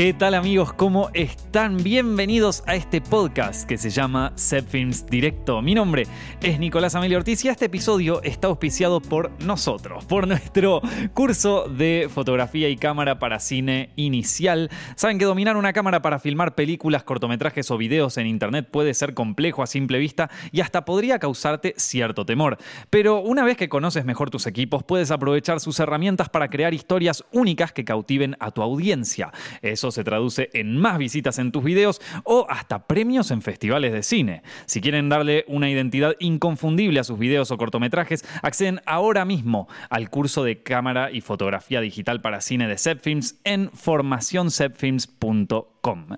¿Qué tal amigos? ¿Cómo están? Bienvenidos a este podcast que se llama Set Films Directo. Mi nombre es Nicolás Amelio Ortiz y este episodio está auspiciado por nosotros, por nuestro curso de fotografía y cámara para cine inicial. Saben que dominar una cámara para filmar películas, cortometrajes o videos en internet puede ser complejo a simple vista y hasta podría causarte cierto temor. Pero una vez que conoces mejor tus equipos, puedes aprovechar sus herramientas para crear historias únicas que cautiven a tu audiencia. Eso se traduce en más visitas en tus videos o hasta premios en festivales de cine. Si quieren darle una identidad inconfundible a sus videos o cortometrajes, acceden ahora mismo al curso de cámara y fotografía digital para cine de Zepfilms en formacionzepfilms.com.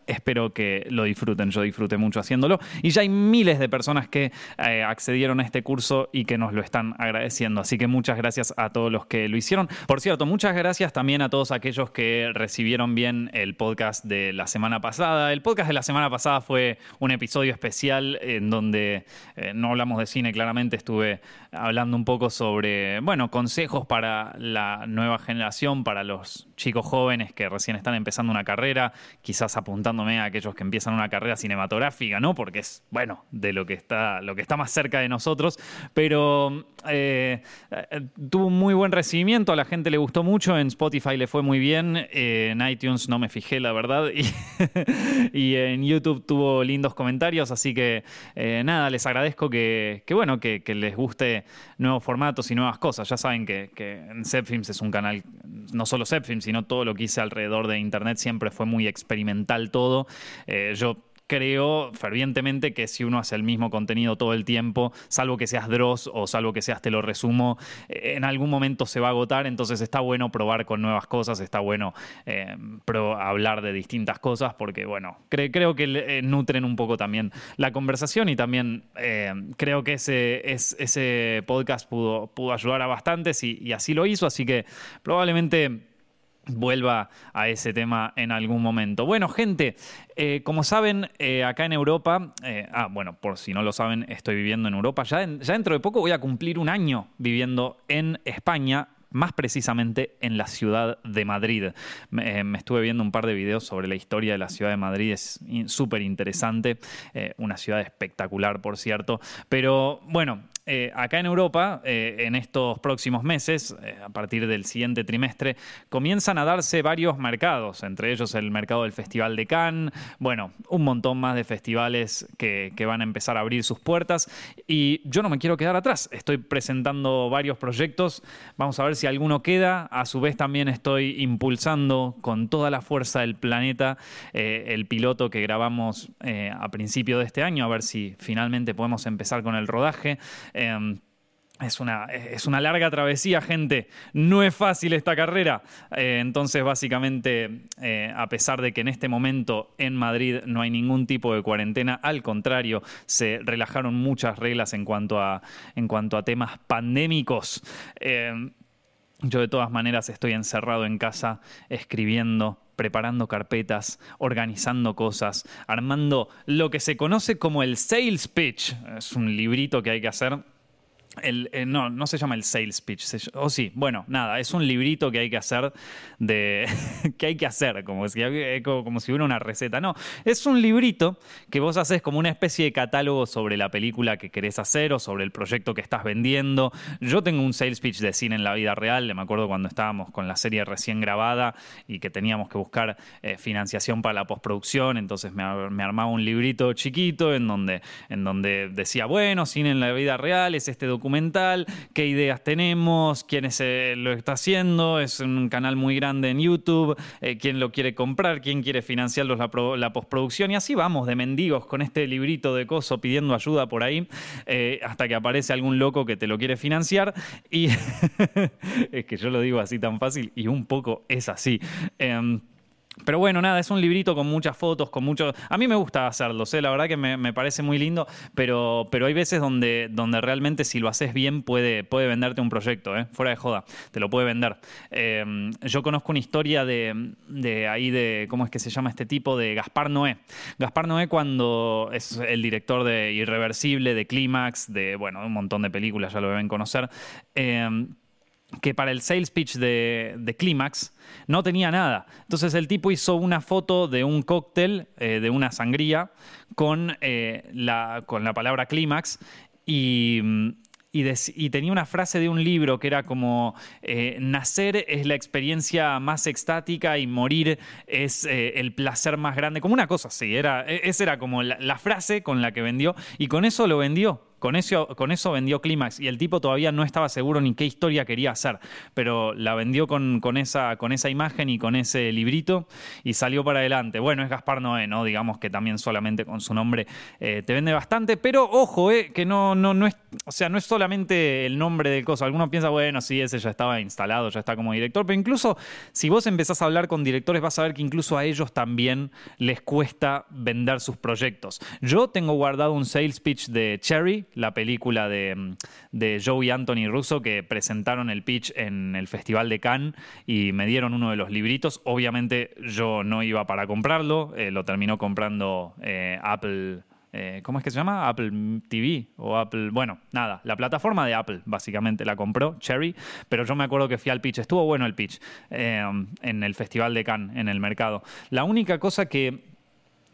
Espero que lo disfruten, yo disfruté mucho haciéndolo y ya hay miles de personas que eh, accedieron a este curso y que nos lo están agradeciendo, así que muchas gracias a todos los que lo hicieron. Por cierto, muchas gracias también a todos aquellos que recibieron bien el podcast de la semana pasada. El podcast de la semana pasada fue un episodio especial en donde eh, no hablamos de cine, claramente estuve hablando un poco sobre, bueno, consejos para la nueva generación, para los chicos jóvenes que recién están empezando una carrera, quizás apuntándome a aquellos que empiezan una carrera cinematográfica, ¿no? Porque es, bueno, de lo que está, lo que está más cerca de nosotros, pero eh, tuvo un muy buen recibimiento, a la gente le gustó mucho, en Spotify le fue muy bien, en iTunes no me fijé, la verdad, y, en YouTube tuvo lindos comentarios, así que eh, nada, les agradezco que, bueno, que, les guste nuevos formatos y nuevas cosas. Ya saben que, que Zepfilms es un canal, no solo Zepfilms, sino todo lo que hice alrededor de Internet siempre fue muy experimental todo. Eh, yo creo fervientemente que si uno hace el mismo contenido todo el tiempo, salvo que seas Dross o salvo que seas te lo resumo, eh, en algún momento se va a agotar, entonces está bueno probar con nuevas cosas, está bueno eh, hablar de distintas cosas, porque bueno, creo que nutren un poco también la conversación y también creo que ese, ese podcast pudo, pudo ayudar a bastantes y así lo hizo, así que probablemente vuelva a ese tema en algún momento. Bueno, gente, eh, como saben, eh, acá en Europa, eh, ah, bueno, por si no lo saben, estoy viviendo en Europa. Ya, ya dentro de poco voy a cumplir un año viviendo en España más precisamente en la ciudad de Madrid. Me, estuve viendo un par de videos sobre la historia de la ciudad de Madrid, es súper interesante, una ciudad espectacular, por cierto, pero bueno, eh, acá en Europa, eh, en estos próximos meses, eh, a partir del siguiente trimestre, comienzan a darse varios mercados, entre ellos el mercado del Festival de Cannes, bueno, un montón más de festivales que, van a empezar a abrir sus puertas. Y yo no me quiero quedar atrás, estoy presentando varios proyectos, vamos a ver si alguno queda, a su vez también estoy impulsando con toda la fuerza del planeta el piloto que grabamos a principio de este año, a ver si finalmente podemos empezar con el rodaje. Em, es una, es una, larga travesía, gente. No es fácil esta carrera. Eh, entonces, básicamente, eh, a pesar de que en este momento en Madrid no hay ningún tipo de cuarentena, al contrario, se relajaron muchas reglas en cuanto a, en cuanto a temas pandémicos. Em, yo de todas maneras estoy encerrado en casa escribiendo, preparando carpetas, organizando cosas, armando lo que se conoce como el sales pitch. Es un librito que hay que hacer eh, no, no se llama el sales pitch. o sí, bueno, nada, es un librito que hay que hacer de. que hay que hacer, como si, eh, como si hubiera una receta. No, es un librito que vos haces como una especie de catálogo sobre la película que querés hacer o sobre el proyecto que estás vendiendo. Yo tengo un sales pitch de cine en la vida real. Me acuerdo cuando estábamos con la serie recién grabada y que teníamos que buscar eh, financiación para la postproducción. Entonces me, armaba un librito chiquito en donde, en donde decía, bueno, cine en la vida real es este documento documental, qué ideas tenemos, quién es, eh, lo está haciendo, es un canal muy grande en YouTube, eh, quién lo quiere comprar, quién quiere financiarlos la, la, postproducción y así vamos de mendigos con este librito de coso pidiendo ayuda por ahí eh, hasta que aparece algún loco que te lo quiere financiar y es que yo lo digo así tan fácil y un poco es así. Pero bueno, nada, es un librito con muchas fotos, con mucho... A mí me gusta hacerlo, ¿eh? la verdad que me, parece muy lindo, pero, pero hay veces donde, donde realmente si lo haces bien puede, puede venderte un proyecto, ¿eh? fuera de joda, te lo puede vender. Eh, yo conozco una historia de, de, ahí de, ¿cómo es que se llama este tipo? De Gaspar Noé. Gaspar Noé cuando es el director de Irreversible, de Clímax, de, bueno, un montón de películas, ya lo deben conocer. Que para el sales pitch de, de Climax no tenía nada. Entonces el tipo hizo una foto de un cóctel, eh, de una sangría, con, eh, la, palabra Climax y, mm, y, tenía una frase de un libro que era como, eh, nacer es la experiencia más extática y morir es el placer más grande, como una cosa así, era, e- esa era como la frase con la que vendió y con eso lo vendió. Con eso, vendió Clímax y el tipo todavía no estaba seguro ni qué historia quería hacer, pero la vendió con, esa, imagen y con ese librito y salió para adelante. Bueno, es Gaspar Noé, ¿no? Digamos que también solamente con su nombre eh, te vende bastante, pero ojo, eh, que no es, o sea, no es solamente el nombre del coso. Algunos piensan, bueno, sí, ese ya estaba instalado, ya está como director, pero incluso si vos empezás a hablar con directores, vas a ver que incluso a ellos también les cuesta vender sus proyectos. Yo tengo guardado un sales pitch de Cherry, la película de, de Joe y Anthony Russo que presentaron el pitch en el Festival de Cannes y me dieron uno de los libritos. Obviamente yo no iba para comprarlo, eh, lo terminó comprando eh, Apple. eh, ¿Cómo es que se llama? Apple TV o Apple. Bueno, nada, la plataforma de Apple básicamente la compró, Cherry, pero yo me acuerdo que fui al pitch, estuvo bueno el pitch en el Festival de Cannes, en el mercado. La única cosa que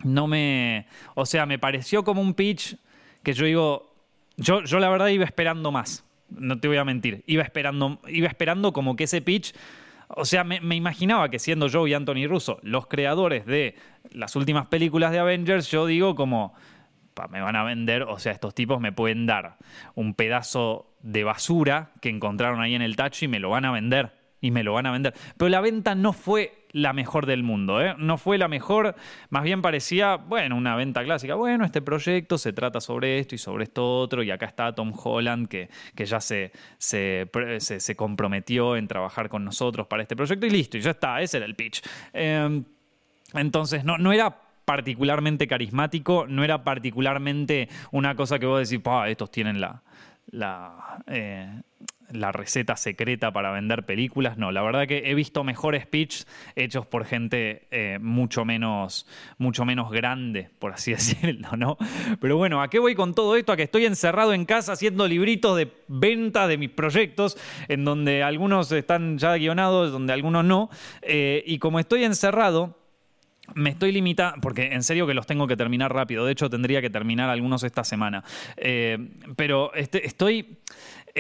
no me. O sea, me pareció como un pitch que yo digo. Yo, yo la verdad iba esperando más. No te voy a mentir. Iba esperando, iba esperando como que ese pitch. O sea, me, imaginaba que siendo Joe y Anthony Russo los creadores de las últimas películas de Avengers, yo digo como. "Pa, Me van a vender, o sea, estos tipos me pueden dar un pedazo de basura que encontraron ahí en el tacho y me lo van a vender. Y me lo van a vender. Pero la venta no fue la mejor del mundo, ¿eh? No fue la mejor, más bien parecía, bueno, una venta clásica. Bueno, este proyecto se trata sobre esto y sobre esto otro, y acá está Tom Holland, que, que ya se, se, se- comprometió en trabajar con nosotros para este proyecto, y listo, y ya está, ese era el pitch. Eh, entonces, no, no era particularmente carismático, no era particularmente una cosa que vos decís, estos tienen la, la, eh, la receta secreta para vender películas. No, la verdad que he visto mejores pitches hechos por gente eh, mucho, menos, mucho menos grande, por así decirlo, ¿no? Pero bueno, ¿a qué voy con todo esto? A que estoy encerrado en casa haciendo libritos de venta de mis proyectos, en donde algunos están ya guionados, donde algunos no. Eh, y como estoy encerrado, me estoy limitando, porque en serio que los tengo que terminar rápido. De hecho, tendría que terminar algunos esta semana. Eh, pero este- estoy,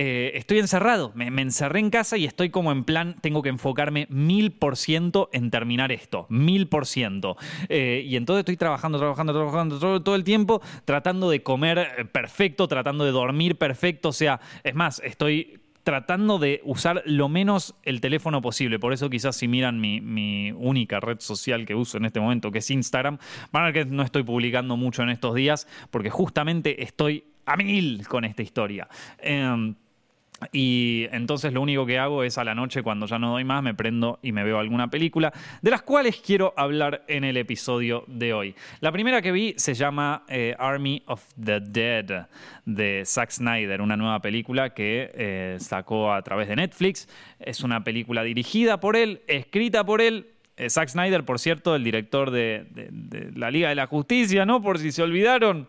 eh, estoy encerrado. Me, encerré en casa y estoy como en plan, tengo que enfocarme mil por ciento en terminar esto. Mil por ciento. Eh, y entonces estoy trabajando, trabajando, trabajando todo, todo el tiempo, tratando de comer eh, perfecto, tratando de dormir perfecto. O sea, es más, estoy tratando de usar lo menos el teléfono posible. Por eso quizás si miran mi, mi única red social que uso en este momento, que es Instagram, van a ver que no estoy publicando mucho en estos días, porque justamente estoy a mil con esta historia. Em, y entonces lo único que hago es a la noche, cuando ya no doy más, me prendo y me veo alguna película, de las cuales quiero hablar en el episodio de hoy. La primera que vi se llama eh, Army of the Dead de Zack Snyder, una nueva película que eh, sacó a través de Netflix. Es una película dirigida por él, escrita por él. Eh, Zack Snyder, por cierto, el director de, de- de la Liga de la Justicia, ¿no? Por si se olvidaron.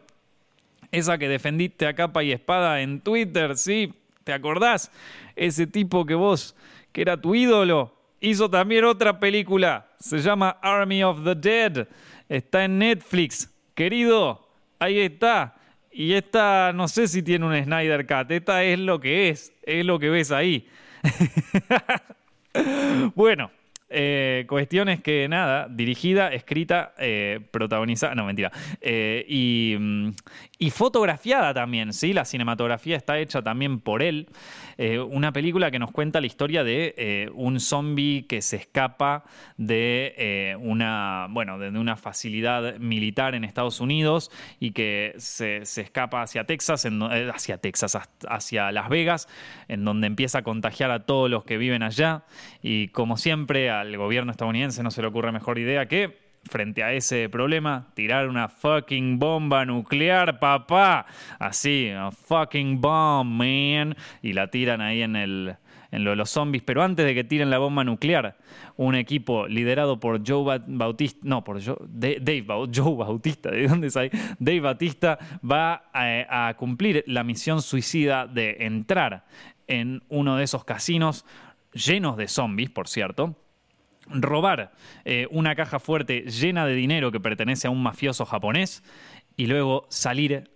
Esa que defendiste a capa y espada en Twitter, ¿sí? ¿Te acordás? Ese tipo que vos, que era tu ídolo, hizo también otra película. Se llama Army of the Dead. Está en Netflix. Querido, ahí está. Y esta, no sé si tiene un Snyder Cut. Esta es lo que es. Es lo que ves ahí. Bueno, eh, cuestiones que nada, dirigida, escrita, eh, protagonizada, no mentira, eh, y, mm, y fotografiada también, ¿sí? La cinematografía está hecha también por él. Una película que nos cuenta la historia de un zombie que se escapa de una, bueno, de una facilidad militar en Estados Unidos y que se, escapa hacia Texas, hacia Texas, hacia Las Vegas, en donde empieza a contagiar a todos los que viven allá. Y como siempre, al gobierno estadounidense no se le ocurre mejor idea que frente a ese problema, tirar una fucking bomba nuclear, papá. Así, fucking bomb, man. Y la tiran ahí en el en lo de los zombies, pero antes de que tiren la bomba nuclear, un equipo liderado por Joe Ba- Bautista, no, por Joe, Da- Dave Joe Bautista, ¿de dónde sale? Dave Batista va a, a cumplir la misión suicida de entrar en uno de esos casinos llenos de zombies, por cierto robar eh, una caja fuerte llena de dinero que pertenece a un mafioso japonés y luego salir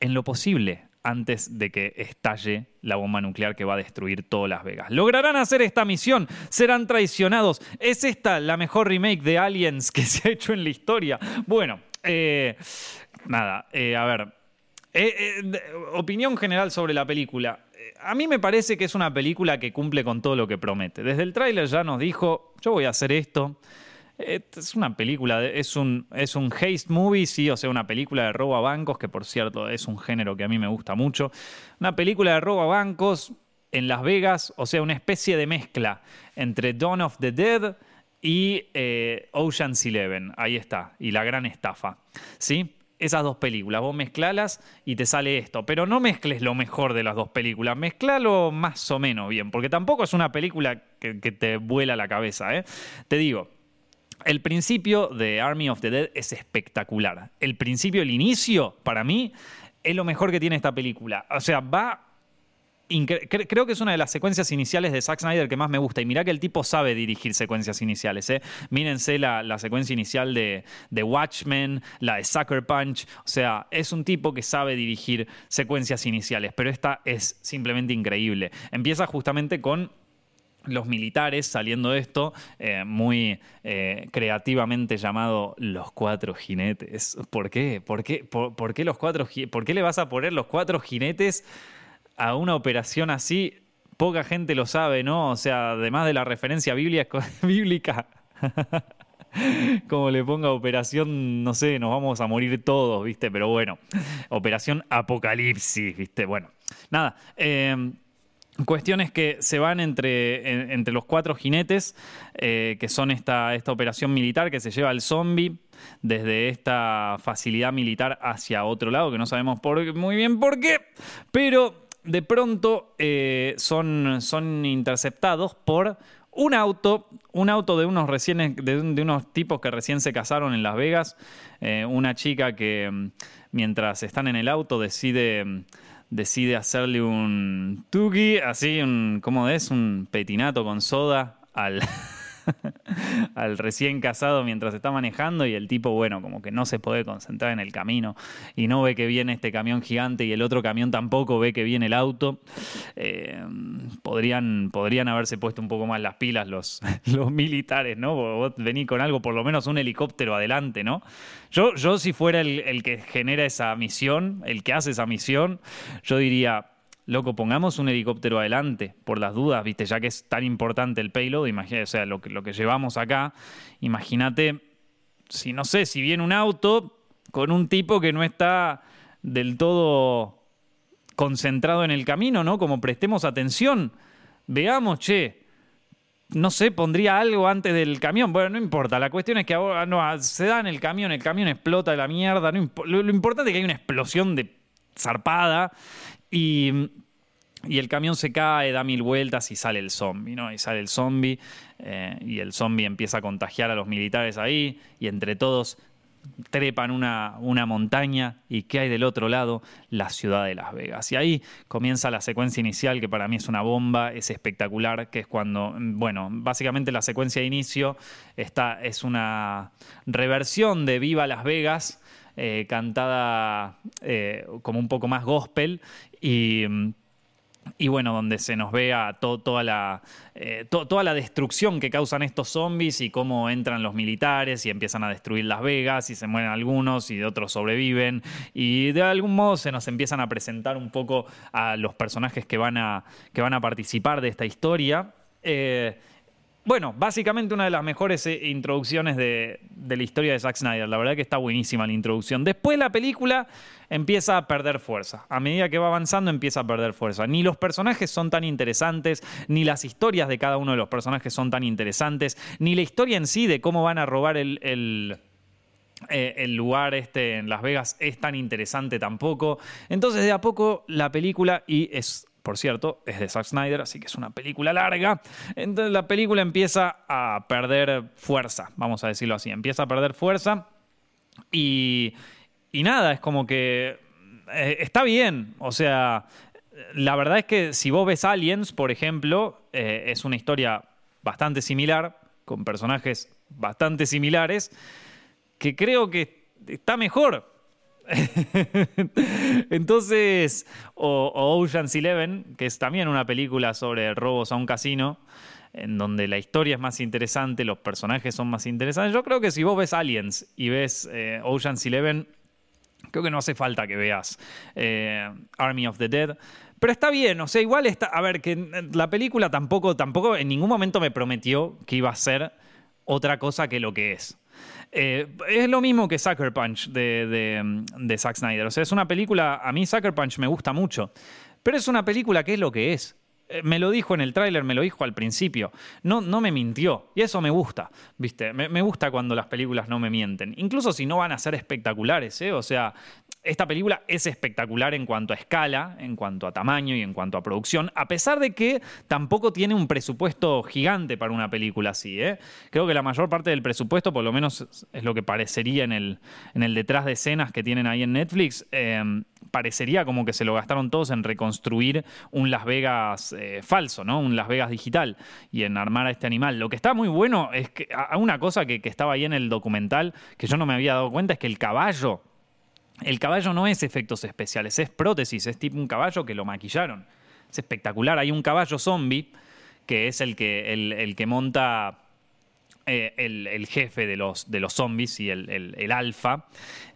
en lo posible antes de que estalle la bomba nuclear que va a destruir todas Las Vegas. ¿Lograrán hacer esta misión? ¿Serán traicionados? ¿Es esta la mejor remake de Aliens que se ha hecho en la historia? Bueno, eh, nada, eh, a ver. opinión general sobre la película a mí me parece que es una película que cumple con todo lo que promete. Desde el tráiler ya nos dijo, yo voy a hacer esto. Es una película, es un, es un haste movie, sí, o sea, una película de robo a bancos, que por cierto es un género que a mí me gusta mucho. Una película de robo a bancos en Las Vegas, o sea, una especie de mezcla entre Dawn of the Dead y eh, Ocean's Eleven. Ahí está, y la gran estafa. ¿Sí? Esas dos películas. Vos mezclalas y te sale esto. Pero no mezcles lo mejor de las dos películas. Mezclalo más o menos bien. Porque tampoco es una película que, te vuela la cabeza. ¿eh? Te digo. El principio de Army of the Dead es espectacular. El principio, el inicio, para mí, es lo mejor que tiene esta película. O sea, va creo que es una de las secuencias iniciales de Zack Snyder que más me gusta. Y mirá que el tipo sabe dirigir secuencias iniciales. ¿eh? Mírense la, secuencia inicial de, Watchmen, la de Sucker Punch. O sea, es un tipo que sabe dirigir secuencias iniciales. Pero esta es simplemente increíble. Empieza justamente con los militares saliendo de esto, eh, muy eh, creativamente llamado los cuatro jinetes. ¿Por qué? ¿Por qué? ¿Por, qué los cuatro ¿Por qué le vas a poner los cuatro jinetes? A una operación así, poca gente lo sabe, ¿no? O sea, además de la referencia bíblica, como le ponga operación, no sé, nos vamos a morir todos, ¿viste? Pero bueno, operación apocalipsis, ¿viste? Bueno, nada. Em, cuestiones que se van entre, entre los cuatro jinetes, eh, que son esta, esta operación militar que se lleva al zombie desde esta facilidad militar hacia otro lado, que no sabemos muy bien por qué, pero de pronto eh, son, son interceptados por un auto, un auto de unos, recién, de, unos tipos que recién se casaron en Las Vegas, eh, una chica que mm, mientras están en el auto decide, mm, decide hacerle un tugi, así, un, ¿cómo es? Un petinato con soda al... al recién casado mientras está manejando y el tipo, bueno, como que no se puede concentrar en el camino y no ve que viene este camión gigante y el otro camión tampoco ve que viene el auto. Eh, podrían, podrían haberse puesto un poco más las pilas los, militares, ¿no? Vos venís con algo, por lo menos un helicóptero adelante, ¿no? Yo, yo si fuera el que genera esa misión, el que hace esa misión, yo diría, loco, pongamos un helicóptero adelante, por las dudas, viste, ya que es tan importante el payload, imagínate, o sea, lo que, lo que llevamos acá, imagínate, si no sé, si viene un auto con un tipo que no está del todo concentrado en el camino, ¿no? Como prestemos atención, veamos, che, no sé, pondría algo antes del camión. Bueno, no importa. La cuestión es que ahora no, se da en el camión, el camión explota de la mierda. lo, importante es que hay una explosión de zarpada y, el camión se cae, da mil vueltas y sale el zombie, ¿no? Y sale el zombie eh, y el zombie empieza a contagiar a los militares ahí y entre todos trepan una, una, montaña y ¿qué hay del otro lado? La ciudad de Las Vegas. Y ahí comienza la secuencia inicial, que para mí es una bomba, es espectacular, que es cuando, bueno, básicamente la secuencia de inicio está, es una reversión de Viva Las Vegas, eh, cantada eh, como un poco más gospel y... Y bueno, donde se nos vea toda, la, eh, toda la destrucción que causan estos zombies y cómo entran los militares y empiezan a destruir Las Vegas y se mueren algunos y otros sobreviven. Y de algún modo se nos empiezan a presentar un poco a los personajes que van a, que van a participar de esta historia. Bueno, básicamente una de las mejores eh, introducciones de, la historia de Zack Snyder. La verdad que está buenísima la introducción. Después la película empieza a perder fuerza. A medida que va avanzando empieza a perder fuerza. Ni los personajes son tan interesantes, ni las historias de cada uno de los personajes son tan interesantes, ni la historia en sí de cómo van a robar el, el eh, lugar este en Las Vegas es tan interesante tampoco. Entonces de a poco la película, y es por cierto, es de Zack Snyder, así que es una película larga. Entonces la película empieza a perder fuerza, vamos a decirlo así. Empieza a perder fuerza y, nada, es como que eh, está bien. O sea, la verdad es que si vos ves Aliens, por ejemplo, eh, es una historia bastante similar, con personajes bastante similares, que creo que está mejor. Entonces, o, Ocean's Eleven, que es también una película sobre robos a un casino, en donde la historia es más interesante, los personajes son más interesantes. Yo creo que si vos ves Aliens y ves eh, Ocean's Eleven, creo que no hace falta que veas eh, Army of the Dead. Pero está bien, o sea, igual está. A ver, que la película tampoco, tampoco en ningún momento me prometió que iba a ser otra cosa que lo que es. Eh, es lo mismo que Sucker Punch de, de, Zack Snyder. O sea, es una película. A mí Sucker Punch me gusta mucho. Pero es una película que es lo que es. Eh, me lo dijo en el tráiler, me lo dijo al principio. No, no me mintió. Y eso me gusta, ¿viste? Me, me, gusta cuando las películas no me mienten. Incluso si no van a ser espectaculares, ¿eh? O sea, esta película es espectacular en cuanto a escala, en cuanto a tamaño y en cuanto a producción, a pesar de que tampoco tiene un presupuesto gigante para una película así. ¿eh? Creo que la mayor parte del presupuesto, por lo menos es lo que parecería en el, detrás de escenas que tienen ahí en Netflix, eh, parecería como que se lo gastaron todos en reconstruir un Las Vegas eh, falso, ¿no? Un Las Vegas digital y en armar a este animal. Lo que está muy bueno es que una cosa que estaba ahí en el documental que yo no me había dado cuenta es que el caballo el caballo no es efectos especiales, es prótesis, es tipo un caballo que lo maquillaron. Es espectacular. Hay un caballo zombie que es el que, el, que monta eh, el, jefe de los, de los zombies y el, alfa,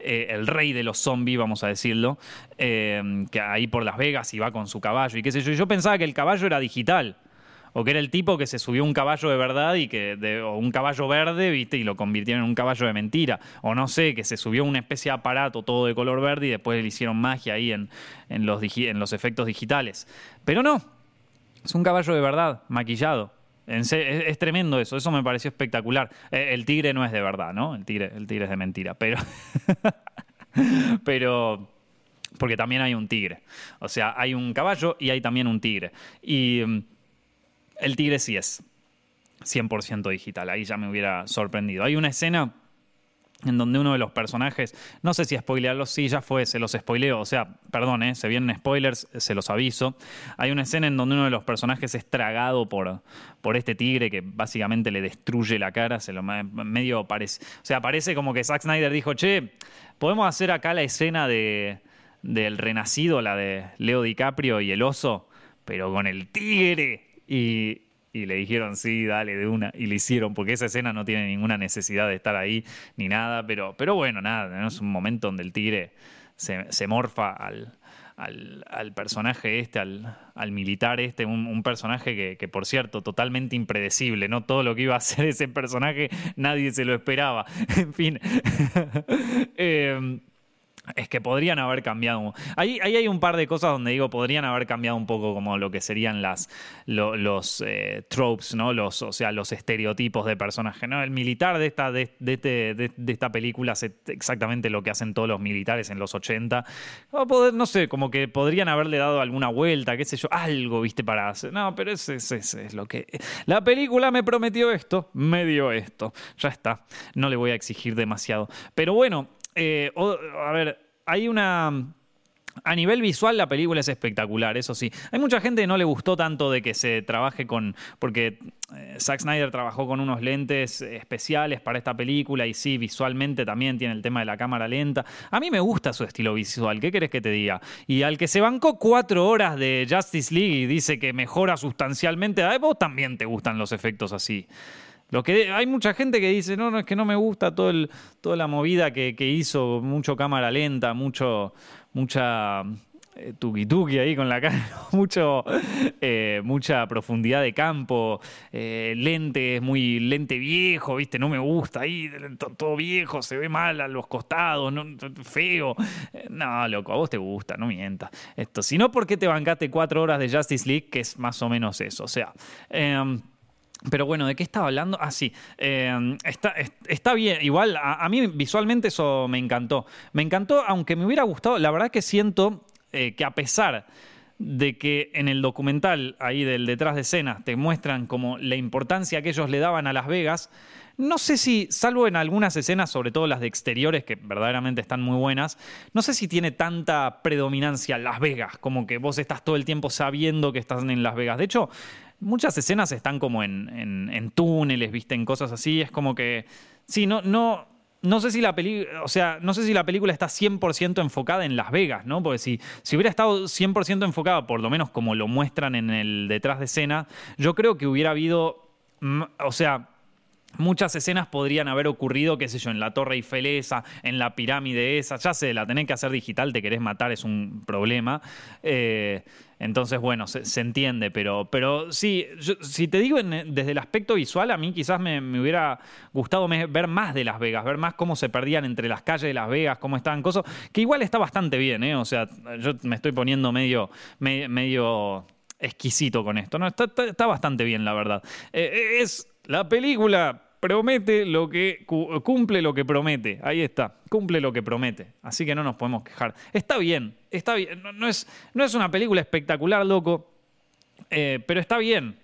eh, el rey de los zombies, vamos a decirlo, eh, que ahí por Las Vegas y va con su caballo y qué sé yo. Yo pensaba que el caballo era digital o que era el tipo que se subió un caballo de verdad y que o un caballo verde, ¿viste? Y lo convirtieron en un caballo de mentira, o no sé, que se subió una especie de aparato todo de color verde y después le hicieron magia ahí en, en, los, en los efectos digitales. Pero no, es un caballo de verdad, maquillado. Es, tremendo eso, eso me pareció espectacular. Eh, el tigre no es de verdad, ¿no? El tigre, el tigre es de mentira, pero. pero. Porque también hay un tigre. O sea, hay un caballo y hay también un tigre. Y mm, el tigre sí es 100% digital, ahí ya me hubiera sorprendido. Hay una escena en donde uno de los personajes, no sé si spoilearlo, sí, ya fue, se los spoileo, o sea, perdón, ¿eh? se vienen spoilers, se los aviso. Hay una escena en donde uno de los personajes es tragado por, por este tigre que básicamente le destruye la cara, se lo medio parece, o sea, parece como que Zack Snyder dijo, che, podemos hacer acá la escena de, del renacido, la de Leo DiCaprio y el oso, pero con el tigre. Y, le dijeron, sí, dale, de una. Y le hicieron, porque esa escena no tiene ninguna necesidad de estar ahí ni nada. Pero, pero bueno, nada, es un momento donde el tigre se, morfa al, al, personaje este, al, militar este, un, personaje que, por cierto, totalmente impredecible, ¿no? Todo lo que iba a hacer ese personaje nadie se lo esperaba. en fin. eh, es que podrían haber cambiado. Ahí, ahí, hay un par de cosas donde digo, podrían haber cambiado un poco como lo que serían las, los eh, tropes, ¿no? Los, o sea, los estereotipos de personaje. ¿no? El militar de esta, de, este, de, esta película hace exactamente lo que hacen todos los militares en los 80. no sé, como que podrían haberle dado alguna vuelta, qué sé yo, algo, viste, para hacer. No, pero ese, es lo que. La película me prometió esto, me dio esto. Ya está. No le voy a exigir demasiado. Pero bueno. Eh, a ver, hay una... A nivel visual la película es espectacular, eso sí. Hay mucha gente que no le gustó tanto de que se trabaje con... Porque eh, Zack Snyder trabajó con unos lentes especiales para esta película y sí, visualmente también tiene el tema de la cámara lenta. A mí me gusta su estilo visual, ¿qué querés que te diga? Y al que se bancó cuatro horas de Justice League y dice que mejora sustancialmente, a vos también te gustan los efectos así. Lo que hay mucha gente que dice, no, no, es que no me gusta todo el, toda la movida que, hizo, mucho cámara lenta, mucho, mucha eh, tuki tuki ahí con la cara, mucho, eh, mucha profundidad de campo, eh, lente, muy lente viejo, viste, no me gusta, ahí todo viejo, se ve mal a los costados, no, feo. No, loco, a vos te gusta, no mientas. Esto, si no, ¿por qué te bancaste cuatro horas de Justice League? Que es más o menos eso, o sea... Em, pero bueno, ¿de qué estaba hablando? Ah, sí. Está, está, bien. Igual, a, mí visualmente eso me encantó. Me encantó, aunque me hubiera gustado. La verdad que siento eh, que a pesar de que en el documental ahí del detrás de escenas te muestran como la importancia que ellos le daban a Las Vegas. No sé si, salvo en algunas escenas, sobre todo las de exteriores, que verdaderamente están muy buenas, no sé si tiene tanta predominancia Las Vegas, como que vos estás todo el tiempo sabiendo que estás en Las Vegas. De hecho, muchas escenas están como en, túneles, viste, en cosas así. Es como que, sí, no, no, no sé si la o sea, no sé si la película está 100% enfocada en Las Vegas, ¿no? Porque si, si hubiera estado 100% enfocada, por lo menos como lo muestran en el detrás de escena, yo creo que hubiera habido, o sea, Muchas escenas podrían haber ocurrido, qué sé yo, en la Torre Eiffel esa, en la pirámide esa. Ya sé, la tenés que hacer digital, te querés matar, es un problema. Eh, entonces, bueno, se, entiende, pero, pero sí, si te digo desde el aspecto visual, a mí quizás me, hubiera gustado ver más de Las Vegas, ver más cómo se perdían entre las calles de Las Vegas, cómo estaban cosas, que igual está bastante bien, ¿eh? O sea, yo me estoy poniendo medio, medio, exquisito con esto, ¿no? Está, bastante bien, la verdad. Eh, es la película promete lo que cumple lo que promete. Ahí está, cumple lo que promete. Así que no nos podemos quejar. Está bien, está bien. No, es, no es, una película espectacular, loco, eh, pero está bien.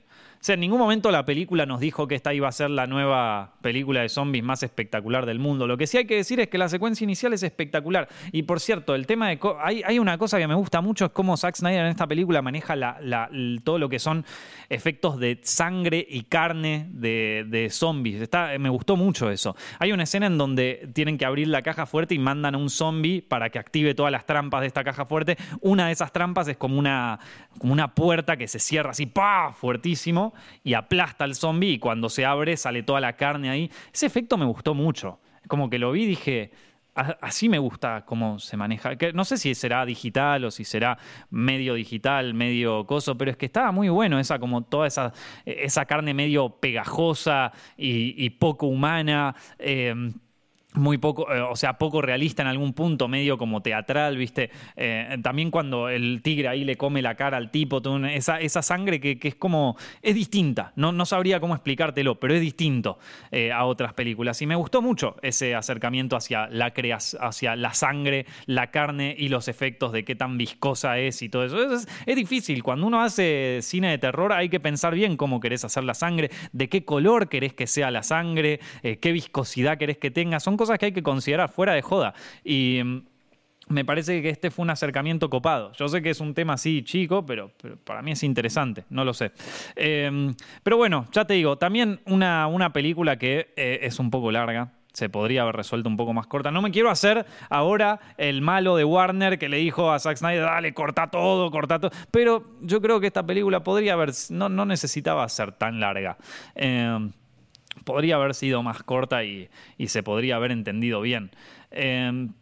Sea, en ningún momento la película nos dijo que esta iba a ser la nueva película de zombies más espectacular del mundo. Lo que sí hay que decir es que la secuencia inicial es espectacular. Y por cierto, el tema de. Hay, una cosa que me gusta mucho: es cómo Zack Snyder en esta película maneja todo lo que son efectos de sangre y carne de, zombies. Está, me gustó mucho eso. Hay una escena en donde tienen que abrir la caja fuerte y mandan a un zombie para que active todas las trampas de esta caja fuerte. Una de esas trampas es como una, como una puerta que se cierra así, ¡pah! fuertísimo y aplasta al zombie y cuando se abre sale toda la carne ahí. Ese efecto me gustó mucho. Como que lo vi y dije, así me gusta cómo se maneja. no sé si será digital o si será medio digital, medio coso, pero es que estaba muy bueno esa, como toda esa, esa carne medio pegajosa y, poco humana. Eh, muy poco, eh, o sea, poco realista en algún punto, medio como teatral, ¿viste? Eh, también cuando el tigre ahí le come la cara al tipo, esa, esa sangre que, es como, es distinta, no, no sabría cómo explicártelo, pero es distinto eh, a otras películas. Y me gustó mucho ese acercamiento hacia la, hacia la sangre, la carne y los efectos de qué tan viscosa es y todo eso. Es, es difícil, cuando uno hace cine de terror hay que pensar bien cómo querés hacer la sangre, de qué color querés que sea la sangre, qué viscosidad querés que tenga, son cosas cosas que hay que considerar fuera de joda. Y mm, me parece que este fue un acercamiento copado. Yo sé que es un tema así chico, pero, para mí es interesante, no lo sé. Em, pero bueno, ya te digo, también una, una película que eh, es un poco larga. Se podría haber resuelto un poco más corta. No me quiero hacer ahora el malo de Warner que le dijo a Zack Snyder, dale, corta todo, corta todo. Pero yo creo que esta película podría haber, no, no necesitaba ser tan larga. Eh, podría haber sido más corta y, se podría haber entendido bien. Em,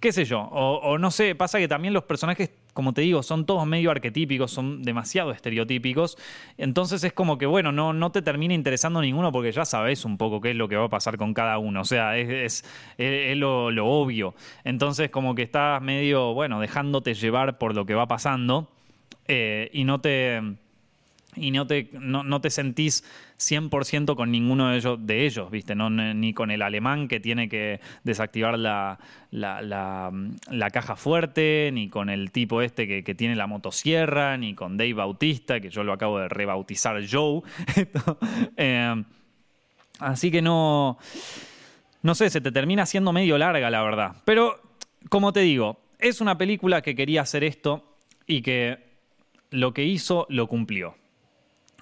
qué sé yo, o, no sé, pasa que también los personajes, como te digo, son todos medio arquetípicos, son demasiado estereotípicos, entonces es como que, bueno, no, no te termina interesando ninguno porque ya sabes un poco qué es lo que va a pasar con cada uno, o sea, es, es, lo, obvio, entonces como que estás medio, bueno, dejándote llevar por lo que va pasando eh, y no te y no te, no, te sentís 100% con ninguno de ellos, ¿viste? No, ni con el alemán que tiene que desactivar la, la, caja fuerte, ni con el tipo este que, tiene la motosierra, ni con Dave Bautista, que yo lo acabo de rebautizar Joe. Eh, así que no, no sé, se te termina siendo medio larga, la verdad. Pero, como te digo, es una película que quería hacer esto y que lo que hizo lo cumplió.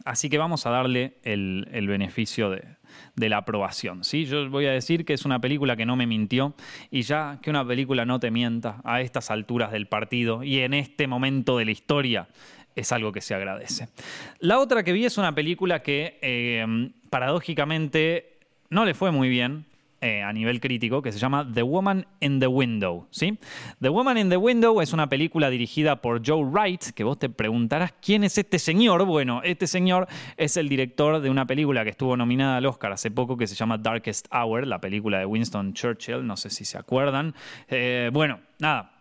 Así que vamos a darle el, beneficio de, la aprobación. ¿sí? Yo voy a decir que es una película que no me mintió y ya que una película no te mienta a estas alturas del partido y en este momento de la historia es algo que se agradece. La otra que vi es una película que eh, paradójicamente no le fue muy bien, eh, a nivel crítico que se llama The Woman in the Window. ¿sí? The Woman in the Window es una película dirigida por Joe Wright, que vos te preguntarás quién es este señor. Bueno, este señor es el director de una película que estuvo nominada al Oscar hace poco que se llama Darkest Hour, la película de Winston Churchill, no sé si se acuerdan. Eh, bueno, nada,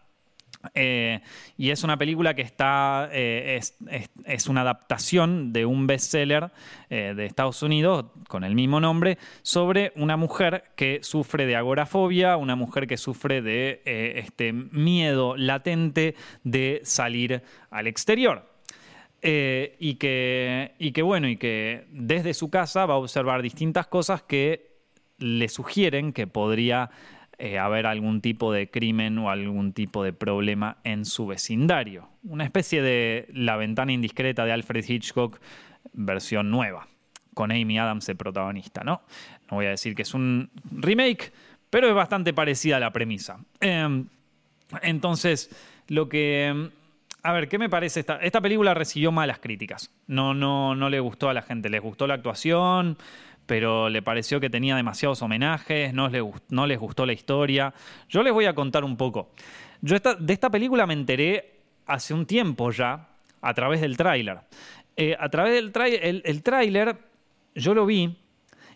Eh, y es una película que está. Eh, es, una adaptación de un bestseller eh, de Estados Unidos con el mismo nombre sobre una mujer que sufre de agorafobia, una mujer que sufre de este miedo latente de salir al exterior. y, que, y que bueno, y que desde su casa va a observar distintas cosas que le sugieren que podría eh, haber algún tipo de crimen o algún tipo de problema en su vecindario. Una especie de La ventana indiscreta de Alfred Hitchcock versión nueva, con Amy Adams de protagonista, ¿no? No voy a decir que es un remake, pero es bastante parecida a la premisa. Em, entonces, lo que... A ver, ¿qué me parece esta? Esta película recibió malas críticas. No, no, no le gustó a la gente. Les gustó la actuación, pero le pareció que tenía demasiados homenajes, no les, gustó la historia. Yo les voy a contar un poco. Yo de esta película me enteré hace un tiempo ya, a través del tráiler. Eh, a través del tráiler, el, tráiler, yo lo vi,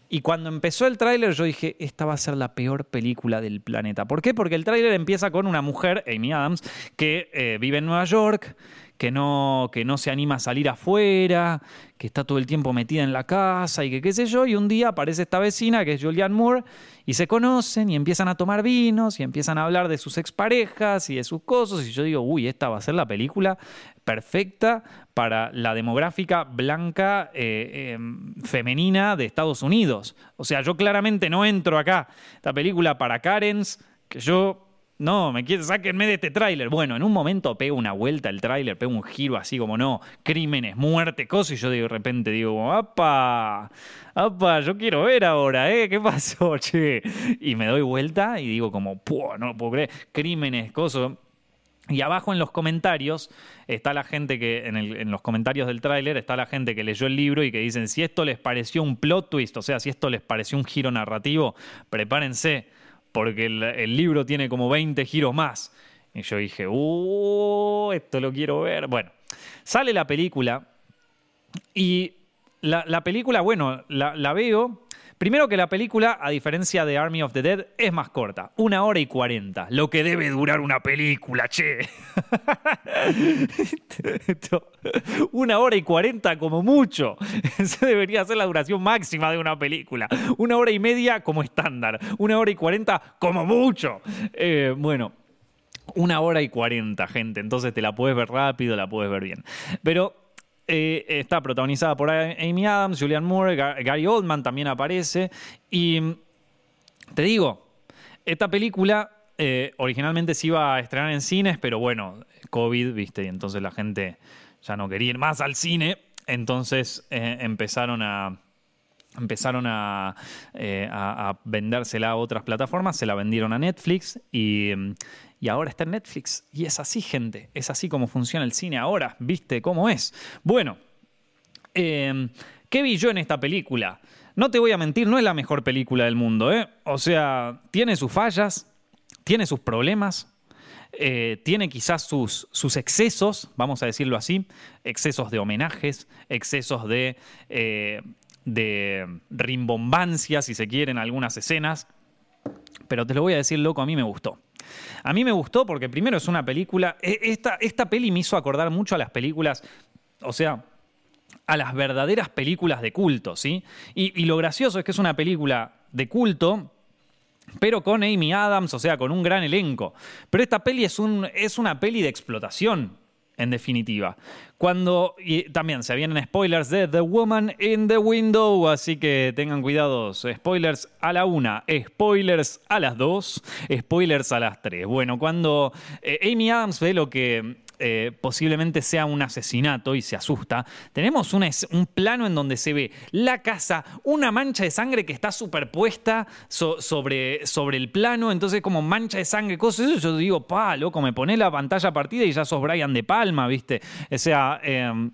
y cuando empezó el tráiler yo dije, esta va a ser la peor película del planeta. ¿Por qué? Porque el tráiler empieza con una mujer, Amy Adams, que eh, vive en Nueva York, que no, que no se anima a salir afuera, que está todo el tiempo metida en la casa y que qué sé yo, y un día aparece esta vecina que es Julianne Moore y se conocen y empiezan a tomar vinos y empiezan a hablar de sus exparejas y de sus cosas y yo digo, uy, esta va a ser la película perfecta para la demográfica blanca eh, em, femenina de Estados Unidos. O sea, yo claramente no entro acá. Esta película para Karens, que yo no, me quiere, sáquenme de este tráiler. Bueno, en un momento pego una vuelta el tráiler, pego un giro así como no, crímenes, muerte, cosas, y yo de repente digo, ¡apa! ¡apa! Yo quiero ver ahora, ¿eh? ¿Qué pasó, che? Y me doy vuelta y digo como. No lo puedo creer, crímenes, cosas. Y abajo en los comentarios está la gente que, en, en los comentarios del tráiler, está la gente que leyó el libro y que dicen, si esto les pareció un plot twist, o sea, si esto les pareció un giro narrativo, prepárense porque el, libro tiene como 20 giros más. Y yo dije, ¡uh! Esto lo quiero ver. Bueno, sale la película y la, película, bueno, la, veo. Primero que la película, a diferencia de Army of the Dead, es más corta, una hora y cuarenta, lo que debe durar una película, che. una hora y cuarenta como mucho. Esa debería ser la duración máxima de una película. Una hora y media como estándar, una hora y cuarenta como mucho. Eh, bueno, una hora y cuarenta, gente. Entonces te la puedes ver rápido, la puedes ver bien. Pero eh, está protagonizada por Amy Adams, Julianne Moore, Gary Oldman también aparece. Y te digo, esta película eh, originalmente se iba a estrenar en cines, pero bueno, COVID, viste, y entonces la gente ya no quería ir más al cine. Entonces eh, empezaron a empezaron a, a, vendérsela a otras plataformas, se la vendieron a Netflix y, y ahora está en Netflix. Y es así, gente. Es así como funciona el cine ahora. ¿Viste cómo es? Bueno, em, ¿qué vi yo en esta película? No te voy a mentir, no es la mejor película del mundo, ¿eh? O sea, tiene sus fallas, tiene sus problemas, eh, tiene quizás sus, excesos, vamos a decirlo así, excesos de homenajes, excesos de, eh, de rimbombancia, si se quieren, algunas escenas. Pero te lo voy a decir, loco, a mí me gustó. A mí me gustó porque primero es una película, e, esta, esta peli me hizo acordar mucho a las películas, o sea, a las verdaderas películas de culto, ¿sí? Y, lo gracioso es que es una película de culto, pero con Amy Adams, o sea, con un gran elenco. Pero esta peli es, un, es una peli de explotación en definitiva. Cuando, y también se vienen spoilers de The Woman in the Window, así que tengan cuidado. Spoilers a la una, spoilers a las dos, spoilers a las tres. Bueno, cuando eh, Amy Adams ve lo que eh, posiblemente sea un asesinato y se asusta, tenemos un, plano en donde se ve la casa, una mancha de sangre que está superpuesta sobre, sobre el plano, entonces como mancha de sangre, cosas, eso yo digo, pa, loco, me pone la pantalla partida y ya sos Brian de Palma, ¿viste? O sea... Em,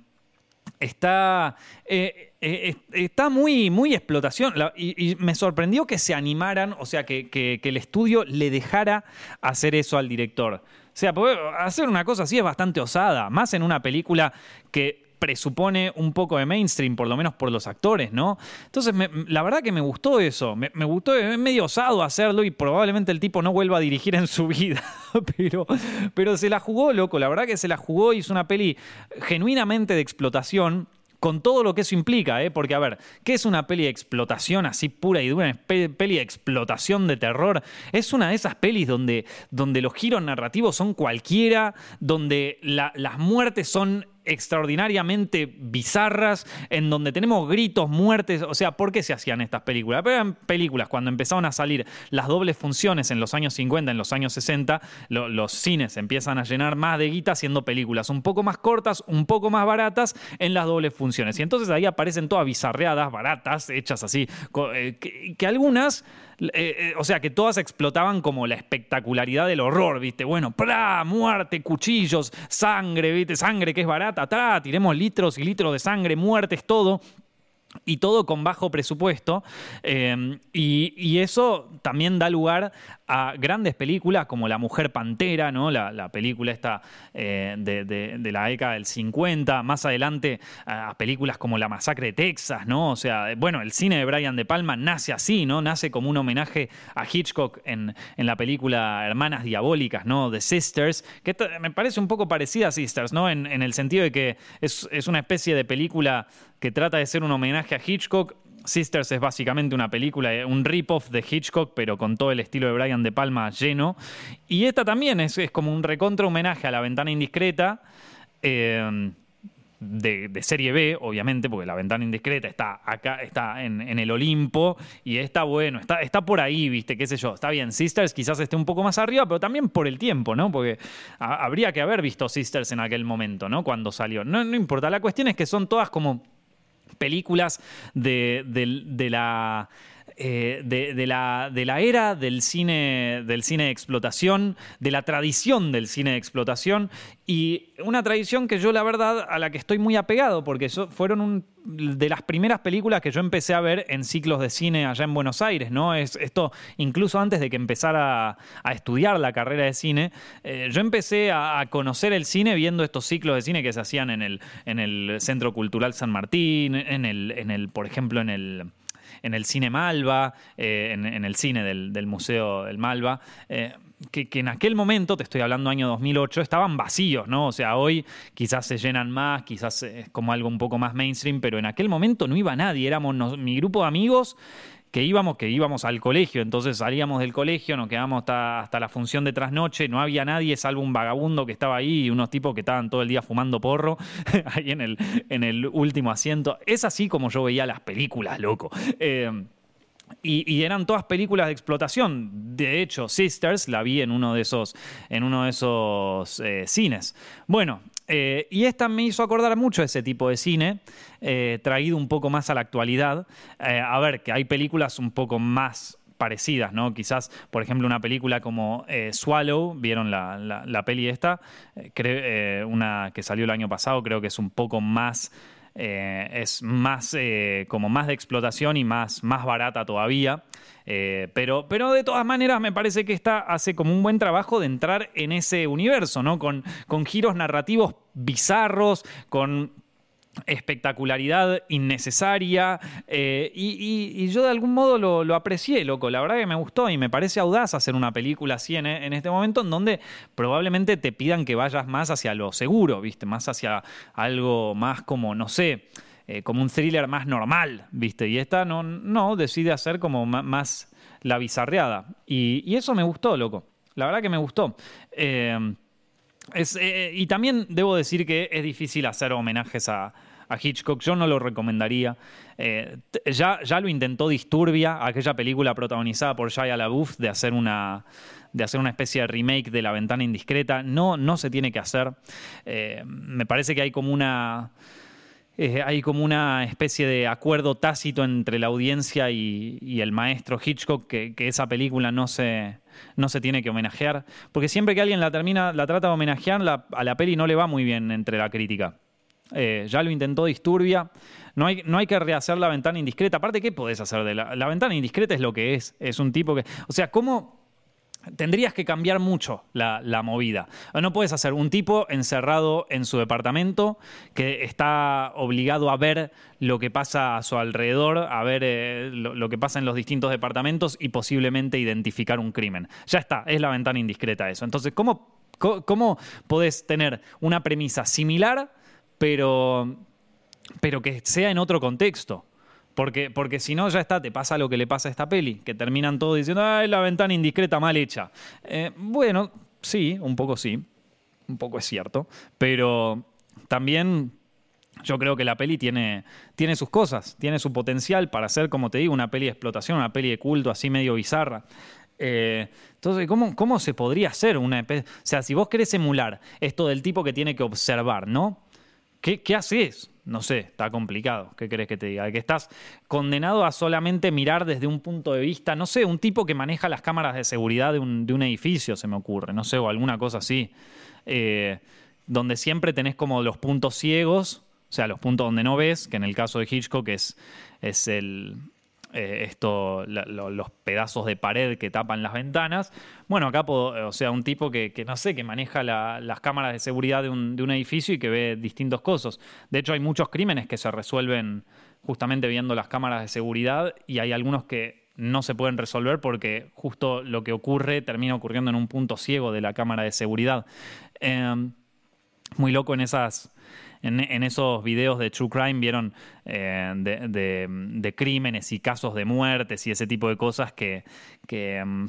está, eh, eh, está muy, muy explotación. y, me sorprendió que se animaran, o sea, que, que, el estudio le dejara hacer eso al director. Sea, hacer una cosa así es bastante osada, más en una película que presupone un poco de mainstream, por lo menos por los actores, ¿no? Entonces, la verdad que me gustó eso. Me, gustó, es medio osado hacerlo y probablemente el tipo no vuelva a dirigir en su vida. pero, pero se la jugó, loco. La verdad que se la jugó. Hizo una peli genuinamente de explotación con todo lo que eso implica, ¿eh? porque a ver, ¿qué es una peli de explotación así pura y dura? peli de explotación de terror. Es una de esas pelis donde, donde los giros narrativos son cualquiera, donde las muertes son extraordinariamente bizarras, en donde tenemos gritos, muertes. O sea, ¿por qué se hacían estas películas? Pero eran películas cuando empezaron a salir las dobles funciones en los años 50, en los años 60, los cines empiezan a llenar más de guita haciendo películas un poco más cortas, un poco más baratas en las dobles funciones. Y entonces ahí aparecen todas bizarreadas, baratas, hechas así, eh, que algunas eh, eh, o sea, que todas explotaban como la espectacularidad del horror, ¿viste? Bueno, ¡pra! Muerte, cuchillos, sangre, ¿viste? Sangre que es barata, ¡tra! Tiremos litros y litros de sangre, muertes, todo y todo con bajo presupuesto. Eh, y, eso también da lugar a grandes películas como La Mujer Pantera, ¿no? la, película esta eh, de, la década del 50, más adelante a películas como La Masacre de Texas, ¿no? O sea, bueno, el cine de Brian De Palma nace así, ¿no? Nace como un homenaje a Hitchcock en, la película Hermanas Diabólicas, ¿no? The Sisters, que me parece un poco parecida a Sisters, ¿no? En, el sentido de que es, es una especie de película que trata de ser un homenaje a Hitchcock. Sisters es básicamente una película, eh, un rip-off de Hitchcock, pero con todo el estilo de Brian De Palma lleno. Y esta también es, como un recontra homenaje a La Ventana Indiscreta. Eh, de, serie B, obviamente, porque la ventana indiscreta está acá, está en, el Olimpo y está bueno, está, por ahí, viste, qué sé yo. Está bien, Sisters quizás esté un poco más arriba, pero también por el tiempo, ¿no? Porque habría que haber visto Sisters en aquel momento, ¿no? Cuando salió. No importa, la cuestión es que son todas como películas de, la... Eh, de, la, de, la, era del cine, del cine de explotación, de la tradición del cine de explotación, y una tradición que yo la verdad a la que estoy muy apegado, porque fueron un, de las primeras películas que yo empecé a ver en ciclos de cine allá en Buenos Aires, ¿no? Es, esto, incluso antes de que empezara a, estudiar la carrera de cine, eh, yo empecé a, conocer el cine viendo estos ciclos de cine que se hacían en el, en el Centro Cultural San Martín, en el, en el por ejemplo, en el en el cine Malva, eh, en, el cine del, Museo del Malva. Eh, que, en aquel momento, te estoy hablando año 2008, estaban vacíos, ¿no? O sea, hoy quizás se llenan más, quizás es como algo un poco más mainstream, pero en aquel momento no iba nadie, éramos mi grupo de amigos que íbamos, que íbamos al colegio, entonces salíamos del colegio, nos quedamos hasta, hasta, la función de trasnoche, no había nadie salvo un vagabundo que estaba ahí y unos tipos que estaban todo el día fumando porro ahí en el, en el último asiento. Es así como yo veía las películas, loco. Eh, y, eran todas películas de explotación. De hecho, Sisters la vi en uno de esos, en uno de esos eh, cines. Bueno, eh, y esta me hizo acordar mucho ese tipo de cine, eh, traído un poco más a la actualidad. a ver, que hay películas un poco más parecidas, ¿no? Quizás, por ejemplo, una película como Swallow, ¿vieron la, la peli esta? una que salió el año pasado, creo que es un poco más eh, es más eh, como más de explotación y más, más barata todavía. Eh, pero, pero de todas maneras me parece que esta hace como un buen trabajo de entrar en ese universo, ¿no? Con, con giros narrativos bizarros, con espectacularidad innecesaria eh, y, yo de algún modo lo, aprecié, loco. La verdad que me gustó y me parece audaz hacer una película así en, este momento en donde probablemente te pidan que vayas más hacia lo seguro, ¿viste? Más hacia algo más como, no sé, eh, como un thriller más normal, ¿viste? Y esta no, decide hacer como más, la bizarreada. Y, eso me gustó, loco. La verdad que me gustó. Eh, eh, y también debo decir que es difícil hacer homenajes a, Hitchcock, yo no lo recomendaría. Ya, ya lo intentó Disturbia, aquella película protagonizada por Shia LaBeouf, de hacer una, de hacer una especie de remake de La Ventana Indiscreta. No, no se tiene que hacer. Me parece que hay como una eh, hay como una especie de acuerdo tácito entre la audiencia y, el maestro Hitchcock que, esa película no se, no se tiene que homenajear. Porque siempre que alguien la termina, la trata de homenajear, a la peli no le va muy bien entre la crítica. Eh, ya lo intentó Disturbia. No hay, no hay que rehacer la ventana indiscreta. Aparte, ¿qué podés hacer de la, la ventana indiscreta? Es lo que es. Es un tipo que. O sea, ¿cómo tendrías que cambiar mucho la, movida. No puedes hacer un tipo encerrado en su departamento que está obligado a ver lo que pasa a su alrededor, a ver eh, lo, que pasa en los distintos departamentos y posiblemente identificar un crimen. Ya está, es la ventana indiscreta eso. Entonces, ¿cómo, cómo, podés tener una premisa similar, pero, pero que sea en otro contexto? Porque, porque si no, ya está, te pasa lo que le pasa a esta peli, que terminan todos diciendo, ay, la ventana indiscreta mal hecha. Eh, bueno, sí, un poco sí, un poco es cierto, pero también yo creo que la peli tiene, tiene sus cosas, tiene su potencial para ser, como te digo, una peli de explotación, una peli de culto así medio bizarra. Eh, entonces, ¿cómo, ¿cómo, se podría hacer una... O sea, si vos querés emular esto del tipo que tiene que observar, ¿no? ¿Qué, qué haces? No sé, está complicado. ¿Qué crees que te diga? Que estás condenado a solamente mirar desde un punto de vista, no sé, un tipo que maneja las cámaras de seguridad de un, edificio, se me ocurre, no sé, o alguna cosa así. Eh, donde siempre tenés como los puntos ciegos, o sea, los puntos donde no ves, que en el caso de Hitchcock es, es el, eh, esto, los pedazos de pared que tapan las ventanas. Bueno, acá, puedo, o sea, un tipo que, no sé, que maneja las cámaras de seguridad de un, edificio y que ve distintos cosas. De hecho, hay muchos crímenes que se resuelven justamente viendo las cámaras de seguridad y hay algunos que no se pueden resolver porque justo lo que ocurre termina ocurriendo en un punto ciego de la cámara de seguridad. Em, muy loco en esas, en, esos videos de True Crime vieron eh, de, crímenes y casos de muertes y ese tipo de cosas que, mm,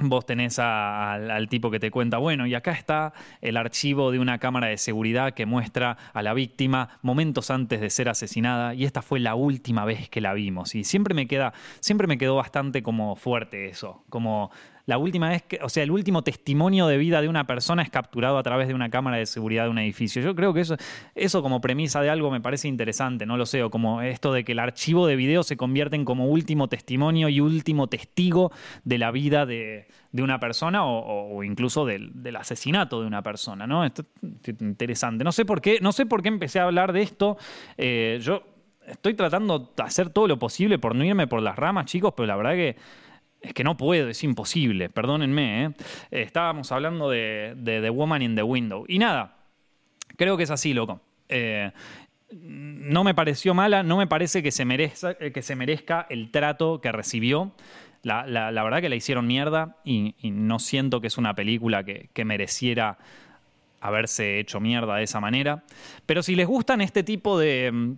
vos tenés al tipo que te cuenta, bueno, y acá está el archivo de una cámara de seguridad que muestra a la víctima momentos antes de ser asesinada y esta fue la última vez que la vimos. Y siempre me queda, siempre me quedó bastante como fuerte eso, como la última vez que, o sea, el último testimonio de vida de una persona es capturado a través de una cámara de seguridad de un edificio. Yo creo que eso, eso como premisa de algo me parece interesante, no lo sé, o como esto de que el archivo de video se convierte en como último testimonio y último testigo de la vida de, una persona o, incluso del, asesinato de una persona, ¿no? Esto es interesante. No sé por qué, no sé por qué empecé a hablar de esto. Eh, yo estoy tratando de hacer todo lo posible por no irme por las ramas, chicos, pero la verdad que es que no puedo, es imposible, perdónenme. ¿eh? Estábamos hablando de, The Woman in the Window. Y nada, creo que es así, loco. Eh, no me pareció mala, no me parece que se merezca, que se merezca el trato que recibió. La, verdad que la hicieron mierda y, no siento que es una película que, mereciera haberse hecho mierda de esa manera. Pero si les gustan este tipo de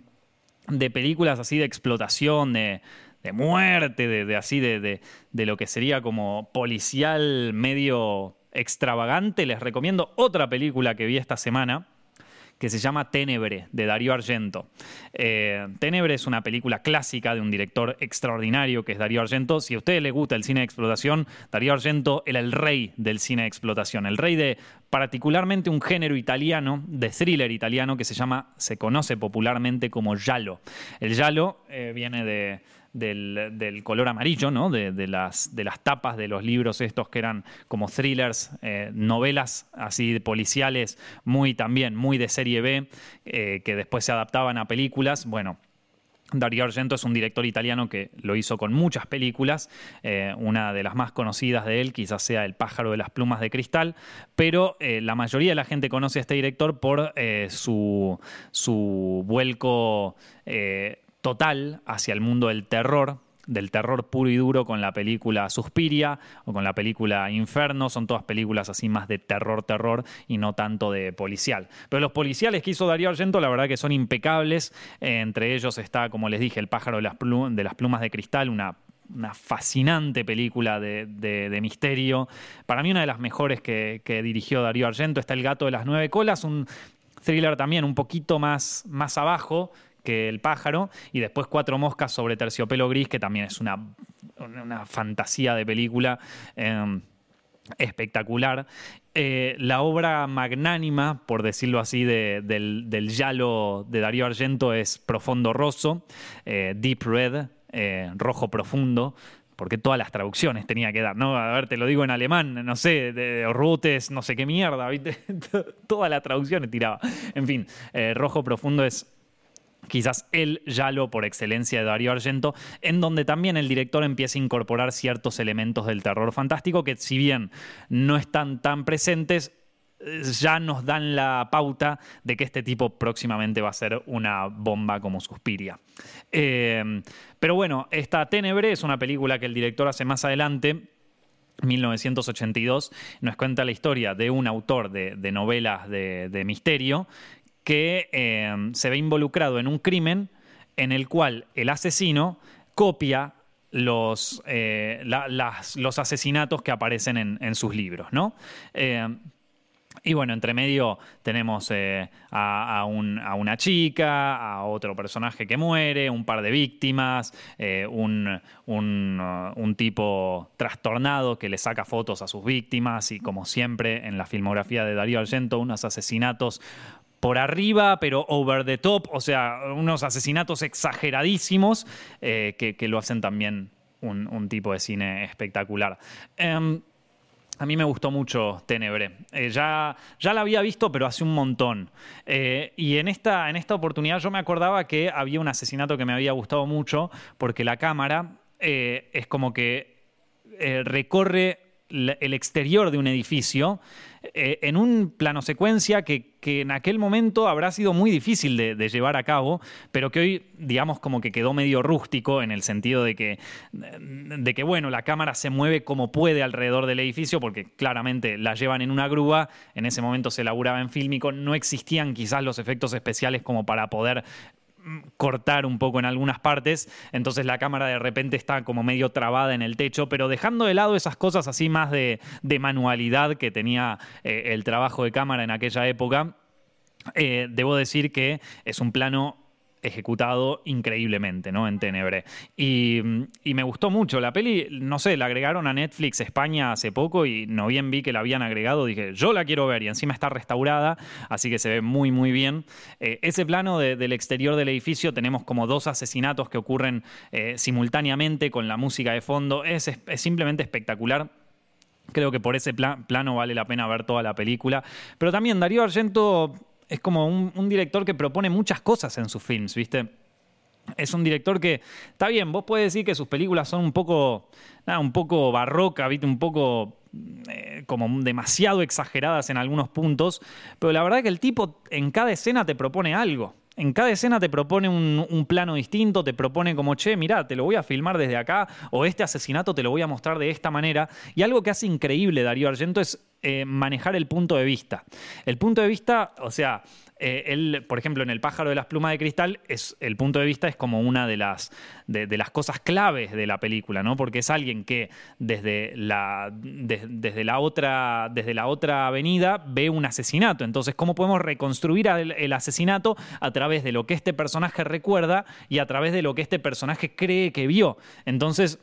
películas así de explotación, de, de muerte, de, así, de, de, lo que sería como policial medio extravagante, les recomiendo otra película que vi esta semana que se llama Tenebre, de Darío Argento. Eh, Tenebre es una película clásica de un director extraordinario que es Darío Argento. Si a ustedes les gusta el cine de explotación, Darío Argento era el rey del cine de explotación, el rey de particularmente un género italiano, de thriller italiano, que se llama, se conoce popularmente como giallo. El giallo eh, viene de del, color amarillo, ¿no? De, las, de las tapas de los libros estos que eran como thrillers, eh, novelas así policiales, muy también, muy de serie B, eh, que después se adaptaban a películas. Bueno, Dario Argento es un director italiano que lo hizo con muchas películas. Eh, una de las más conocidas de él quizás sea El pájaro de las plumas de cristal, pero la mayoría de la gente conoce a este director por su, su vuelco total hacia el mundo del terror, del terror puro y duro con la película Suspiria o con la película Inferno, son todas películas así más de terror, terror y no tanto de policial. Pero los policiales que hizo Darío Argento, la verdad que son impecables, entre ellos está, como les dije, El pájaro de las, plumas de cristal, una fascinante película de, misterio. Para mí una de las mejores que, que, dirigió Darío Argento. Está El gato de las nueve colas, un thriller también un poquito más, más abajo, que El pájaro, y después Cuatro moscas sobre terciopelo gris, que también es una, una fantasía de película. Em, espectacular. Eh, la obra magnánima, por decirlo así, del, del, Yalo de Darío Argento es Profundo Rosso, eh, Deep Red, eh, Rojo Profundo, porque todas las traducciones tenía que dar, ¿no? A ver, te lo digo en alemán, no sé, de, Rutes, no sé qué mierda, ¿viste? Todas las traducciones tiraba. En fin, Rojo Profundo es quizás el Yalo por excelencia de Darío Argento, en donde también el director empieza a incorporar ciertos elementos del terror fantástico que si bien no están tan presentes, ya nos dan la pauta de que este tipo próximamente va a ser una bomba como Suspiria. Eh, pero bueno, esta Tenebre es una película que el director hace más adelante 1982, nos cuenta la historia de un autor de, novelas de, misterio que eh, se ve involucrado en un crimen en el cual el asesino copia los, eh, los asesinatos que aparecen en, sus libros, ¿no? Y bueno, entre medio tenemos eh, a, una chica, a otro personaje que muere, un par de víctimas, eh, un, un, tipo trastornado que le saca fotos a sus víctimas y como siempre en la filmografía de Darío Argento, unos asesinatos por arriba, pero over the top, o sea, unos asesinatos exageradísimos eh, que, lo hacen también un, tipo de cine espectacular. Em, a mí me gustó mucho Tenebre. Eh, ya, ya la había visto, pero hace un montón. Eh, y en esta, en esta oportunidad yo me acordaba que había un asesinato que me había gustado mucho, porque la cámara es como que recorre el exterior de un edificio eh, en un plano secuencia que, en aquel momento habrá sido muy difícil de, llevar a cabo, pero que hoy, digamos, como que quedó medio rústico en el sentido de que, de que, bueno, la cámara se mueve como puede alrededor del edificio, porque claramente la llevan en una grúa, en ese momento se elaboraba en fílmico, no existían quizás los efectos especiales como para poder cortar un poco en algunas partes, entonces la cámara de repente está como medio trabada en el techo, pero dejando de lado esas cosas así más de, manualidad que tenía eh, el trabajo de cámara en aquella época, eh, debo decir que es un plano ejecutado increíblemente, ¿no? En Tenebre. Y, me gustó mucho. La peli, no sé, la agregaron a Netflix España hace poco y no bien vi que la habían agregado. Dije, yo la quiero ver y encima está restaurada, así que se ve muy, muy bien. Eh, ese plano del exterior del edificio tenemos como dos asesinatos que ocurren eh, simultáneamente con la música de fondo. Es, simplemente espectacular. Creo que por ese plano vale la pena ver toda la película. Pero también Darío Argento es como un, director que propone muchas cosas en sus films, ¿viste? Es un director que, está bien, vos puedes decir que sus películas son un poco, nada, un poco barroca, ¿viste? Un poco eh, como demasiado exageradas en algunos puntos, pero la verdad es que el tipo en cada escena te propone algo en cada escena te propone un, plano distinto, te propone como, che, mirá, te lo voy a filmar desde acá, o este asesinato te lo voy a mostrar de esta manera. Y algo que hace increíble Darío Argento es eh, manejar el punto de vista. El punto de vista, o sea, eh, él, por ejemplo, en El pájaro de las plumas de cristal, es, el punto de vista es como una de las, de, las cosas claves de la película, ¿no? Porque es alguien que desde la, desde, la otra, desde la otra avenida ve un asesinato. Entonces, ¿cómo podemos reconstruir el, asesinato a través de lo que este personaje recuerda y a través de lo que este personaje cree que vio? Entonces,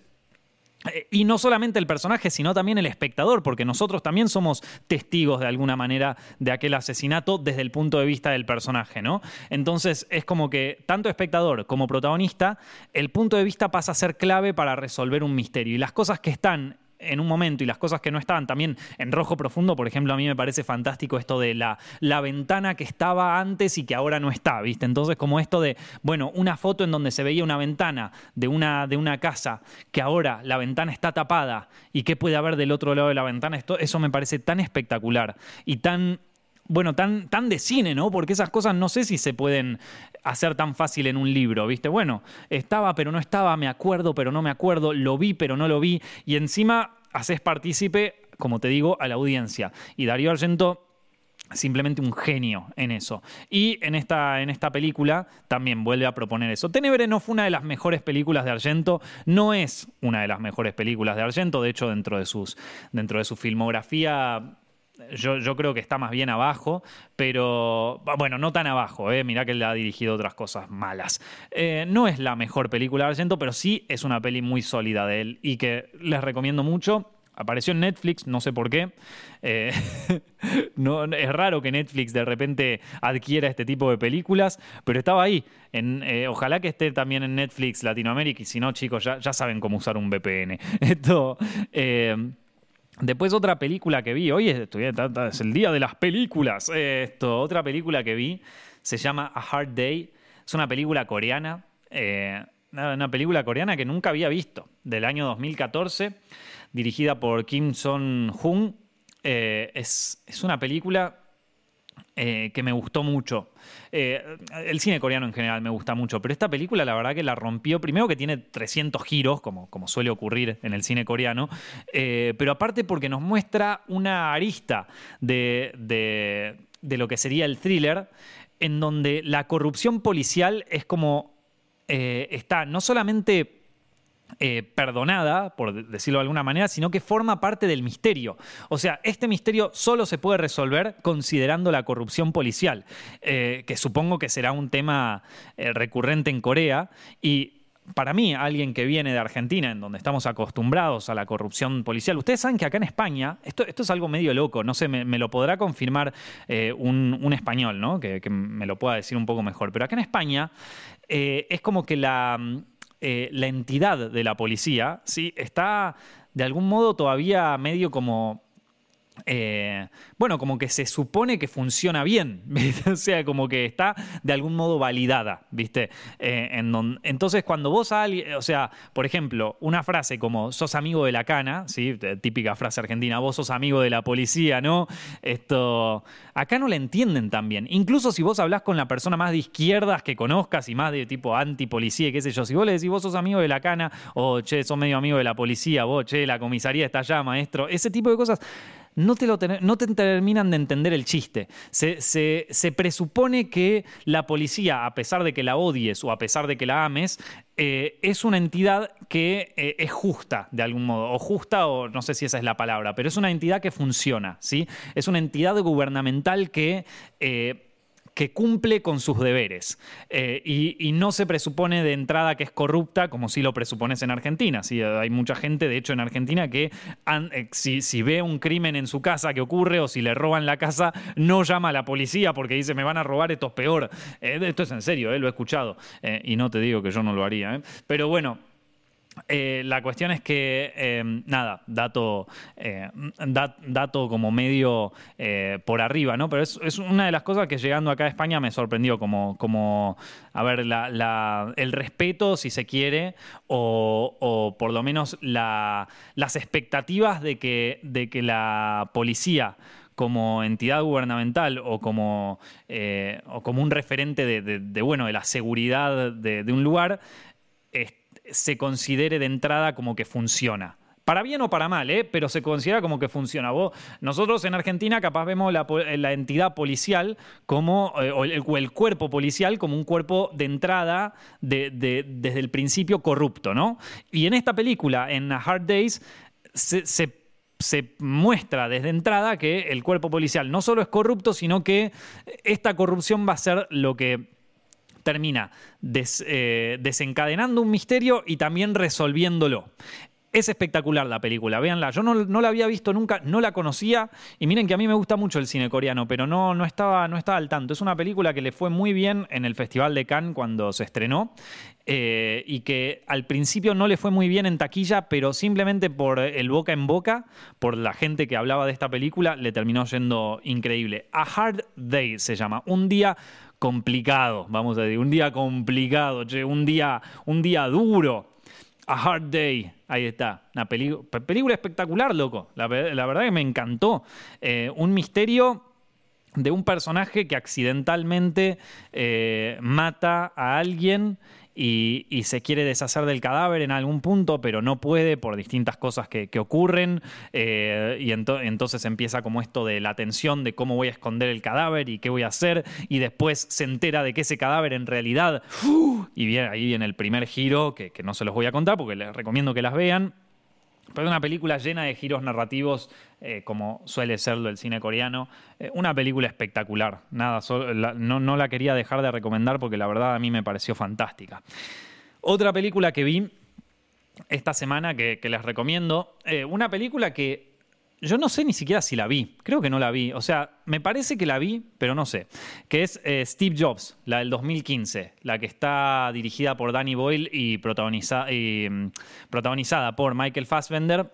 y no solamente el personaje, sino también el espectador, porque nosotros también somos testigos de alguna manera de aquel asesinato desde el punto de vista del personaje, ¿no? Entonces es como que tanto espectador como protagonista, el punto de vista pasa a ser clave para resolver un misterio. Y las cosas que están en un momento y las cosas que no estaban también en rojo profundo, por ejemplo, a mí me parece fantástico esto de la, la ventana que estaba antes y que ahora no está, ¿viste? Entonces, como esto de, bueno, una foto en donde se veía una ventana de una, de una casa que ahora la ventana está tapada y qué puede haber del otro lado de la ventana, esto, eso me parece tan espectacular y tan bueno, tan, tan de cine, ¿no? Porque esas cosas no sé si se pueden hacer tan fácil en un libro, ¿viste? Bueno, estaba pero no estaba, me acuerdo pero no me acuerdo, lo vi pero no lo vi, y encima haces partícipe, como te digo, a la audiencia. Y Darío Argento simplemente un genio en eso. Y en esta, en esta película también vuelve a proponer eso. Tenebre no fue una de las mejores películas de Argento, no es una de las mejores películas de Argento, de hecho dentro de, sus, dentro de su filmografía yo, creo que está más bien abajo, pero bueno, no tan abajo, eh. mirá que él ha dirigido otras cosas malas. Eh, no es la mejor película de Argento, pero sí es una peli muy sólida de él y que les recomiendo mucho. Apareció en Netflix, no sé por qué. Eh, no, es raro que Netflix de repente adquiera este tipo de películas, pero estaba ahí. En, eh, ojalá que esté también en Netflix Latinoamérica y si no, chicos, ya, ya saben cómo usar un VPN. Esto. Después otra película que vi, hoy es, el día de las películas, esto, otra película que vi se llama A Hard Day Es una película coreana, eh, una película coreana que nunca había visto, del año 2014, dirigida por Kim Son-hun. Eh, es, es una película eh, que me gustó mucho. Eh, el cine coreano en general me gusta mucho, pero esta película la verdad que la rompió, primero que tiene 300 giros, como, como suele ocurrir en el cine coreano, eh, pero aparte porque nos muestra una arista de, de, lo que sería el thriller, en donde la corrupción policial es como... está no solamente eh, perdonada, por decirlo de alguna manera, sino que forma parte del misterio. O sea, este misterio solo se puede resolver considerando la corrupción policial, eh, que supongo que será un tema eh, recurrente en Corea y para mí, alguien que viene de Argentina, en donde estamos acostumbrados a la corrupción policial, ustedes saben que acá en España, esto, esto es algo medio loco, no sé, me, lo podrá confirmar un, español, ¿no? Que, me lo pueda decir un poco mejor, pero acá en España es como que la eh, la entidad de la policía, ¿sí? Está de algún modo todavía medio como eh, bueno, como que se supone que funciona bien, o sea, como que está de algún modo validada, ¿viste? Eh, entonces, cuando vos a alguien, o sea, por ejemplo, una frase como sos amigo de la cana, ¿sí? Típica frase argentina, vos sos amigo de la policía, ¿no? Esto, acá no la entienden tan bien. Incluso si vos hablás con la persona más de izquierdas que conozcas y más de tipo antipolicía, qué sé yo, si vos le decís vos sos amigo de la cana, o che, sos medio amigo de la policía, vos, che, la comisaría está allá, maestro, ese tipo de cosas no te, lo no te terminan de entender el chiste. Se, presupone que la policía, a pesar de que la odies o a pesar de que la ames, eh, es una entidad que eh, es justa de algún modo, o justa o no sé si esa es la palabra, pero es una entidad que funciona, ¿sí? Es una entidad gubernamental que... Eh, que cumple con sus deberes eh, y, no se presupone de entrada que es corrupta como si lo presupones en Argentina. ¿sí? Hay mucha gente, de hecho, en Argentina que eh, si, ve un crimen en su casa que ocurre o si le roban la casa, no llama a la policía porque dice me van a robar, esto es peor. Eh, esto es en serio, lo he escuchado y no te digo que yo no lo haría. Pero bueno. Eh, la cuestión es que, em, nada, dato, eh, dato como medio eh, por arriba, ¿no? Pero es, una de las cosas que llegando acá a España me sorprendió, como, como a ver, el respeto, si se quiere, o, por lo menos las expectativas de que, de que la policía como entidad gubernamental o como, o como un referente de, bueno, de la seguridad de, un lugar, se considere de entrada como que funciona. Para bien o para mal, ¿eh? pero se considera como que funciona. Vos, nosotros en Argentina capaz vemos la, entidad policial como, eh, o, el, cuerpo policial como un cuerpo de entrada desde el principio corrupto, ¿no? Y en esta película, en Hard Days, se muestra desde entrada que el cuerpo policial no solo es corrupto, sino que esta corrupción va a ser lo que termina eh, desencadenando un misterio y también resolviéndolo. Es espectacular la película, véanla. Yo no, la había visto nunca, no la conocía. Y miren que a mí me gusta mucho el cine coreano, pero no, no, estaba, no estaba al tanto. Es una película que le fue muy bien en el Festival de Cannes cuando se estrenó. Eh, y que al principio no le fue muy bien en taquilla, pero simplemente por el boca en boca, por la gente que hablaba de esta película, le terminó yendo increíble. A Hard Day se llama. Un día complicado, vamos a decir, un día complicado, un día, un día duro. A Hard Day, ahí está, una película espectacular, loco. La, verdad que me encantó. Eh, un misterio de un personaje que accidentalmente eh, mata a alguien y, se quiere deshacer del cadáver en algún punto, pero no puede por distintas cosas que, ocurren. Eh, y entonces empieza como esto de la tensión de cómo voy a esconder el cadáver y qué voy a hacer. Y después se entera de que ese cadáver en realidad. y viene, ahí viene el primer giro, que no se los voy a contar porque les recomiendo que las vean. Pero una película llena de giros narrativos, eh, como suele serlo el cine coreano. Eh, una película espectacular. Nada, no, la quería dejar de recomendar porque la verdad a mí me pareció fantástica. Otra película que vi esta semana que, les recomiendo, eh, una película que yo no sé ni siquiera si la vi. Creo que no la vi. O sea, me parece que la vi, pero no sé. Que es eh, Steve Jobs, la del 2015. La que está dirigida por Danny Boyle y, mm, protagonizada por Michael Fassbender.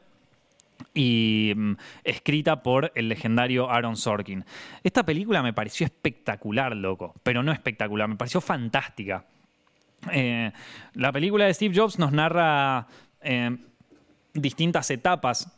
y mm, escrita por el legendario Aaron Sorkin. Esta película me pareció espectacular, loco, pero no espectacular, me pareció fantástica. Eh, la película de Steve Jobs nos narra eh, distintas etapas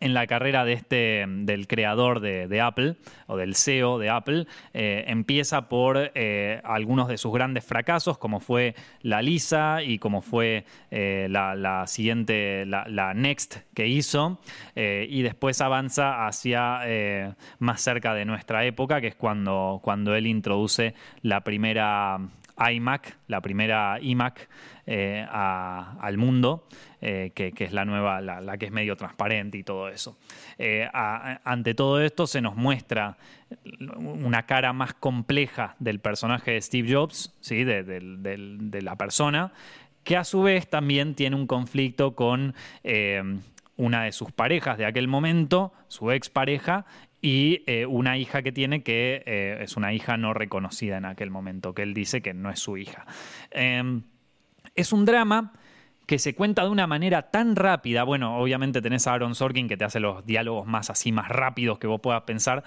en la carrera de este, del creador de, Apple o del CEO de Apple, eh, empieza por eh, algunos de sus grandes fracasos, como fue la Lisa y como fue eh, la, siguiente, la, Next que hizo, y después avanza hacia más cerca de nuestra época, que es cuando, cuando él introduce la primera iMac, la primera iMac eh, al mundo, eh, que, es la nueva, la, que es medio transparente y todo eso. Eh, ante todo esto se nos muestra una cara más compleja del personaje de Steve Jobs, ¿sí? de, la persona, que a su vez también tiene un conflicto con una de sus parejas de aquel momento, su expareja, y eh, una hija que tiene que eh, es una hija no reconocida en aquel momento, que él dice que no es su hija. Em, es un drama que se cuenta de una manera tan rápida. Bueno, obviamente tenés a Aaron Sorkin que te hace los diálogos más así, más rápidos que vos puedas pensar.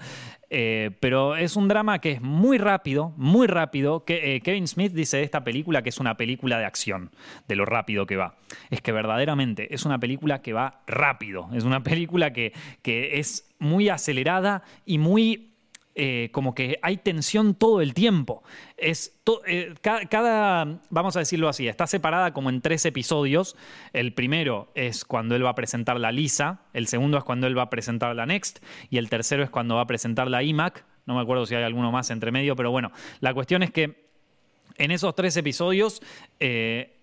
Eh, pero es un drama que es muy rápido, muy rápido. Que, eh, Kevin Smith dice de esta película que es una película de acción, de lo rápido que va. Es que verdaderamente es una película que va rápido. Es una película que, que es muy acelerada y muy eh, como que hay tensión todo el tiempo. Es eh, cada, vamos a decirlo así, está separada como en tres episodios. El primero es cuando él va a presentar la Lisa, el segundo es cuando él va a presentar la Next y el tercero es cuando va a presentar la iMac. No me acuerdo si hay alguno más entre medio, pero bueno, la cuestión es que en esos tres episodios... Eh,